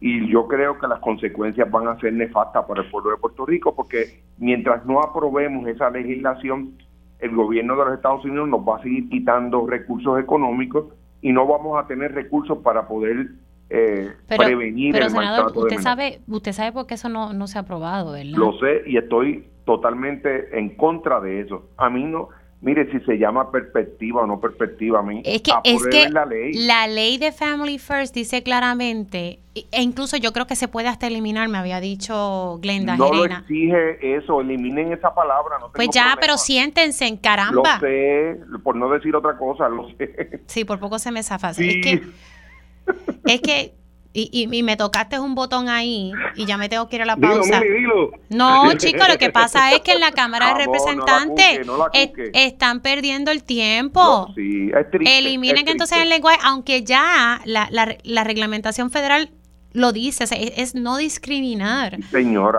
y yo creo que las consecuencias van a ser nefastas para el pueblo de Puerto Rico porque mientras no aprobemos esa legislación, el gobierno de los Estados Unidos nos va a seguir quitando recursos económicos y no vamos a tener recursos para poder eh, prevenir pero, el senador, usted sabe, usted sabe por qué eso no, no se ha aprobado, ¿verdad? Lo sé y estoy totalmente en contra de eso. A mí no, mire, si se llama perspectiva o no perspectiva, a mí es que, es que la ley. la ley de Family First dice claramente, e incluso yo creo que se puede hasta eliminar, me había dicho Glenda No lo exige eso, eliminen esa palabra. No pues ya, pero siéntense en caramba. Lo sé, por no decir otra cosa, lo sé. Sí, por poco se me zafa. Es que, es que y, y, me tocaste un botón ahí y ya me tengo que ir a la pausa. No, (laughs) chicos, lo que pasa es que en la Cámara de Representantes están perdiendo el tiempo. Eliminen entonces el lenguaje, aunque ya la, la, reglamentación federal lo dice, es, no discriminar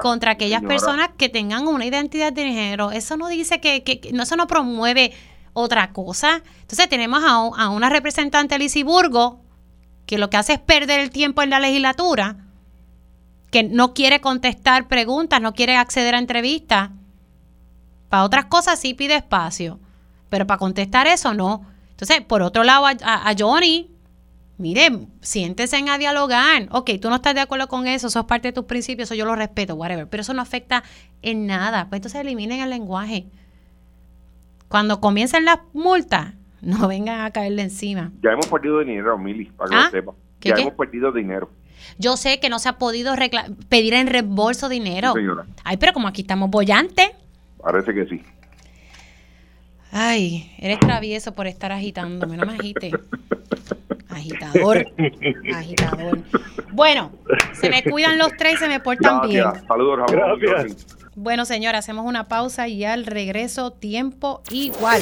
contra aquellas personas que tengan una identidad de género. Eso no dice que, que, no, eso no promueve otra cosa. Entonces tenemos a, a una representante, Lizy Burgo, que lo que hace es perder el tiempo en la legislatura, que no quiere contestar preguntas, no quiere acceder a entrevistas. Para otras cosas sí pide espacio, pero para contestar eso no. Entonces, por otro lado, a, Johnny, mire, siéntese a dialogar. Ok, tú no estás de acuerdo con eso, eso es parte de tus principios, eso yo lo respeto, whatever, pero eso no afecta en nada. Pues entonces eliminen el lenguaje. Cuando comiencen las multas, no vengan a caerle encima. Ya hemos perdido dinero, Mili, para que lo ¿Ah? sepa. Ya hemos perdido dinero. Yo sé que no se ha podido pedir en reembolso dinero. Ay, pero como aquí estamos bollantes. Parece que sí. Ay, eres travieso por estar agitándome, no me agite. Agitador, agitador. Bueno, se me cuidan los tres y se me portan bien. Saludos, Gracias. Bueno, señora, hacemos una pausa y al regreso tiempo igual.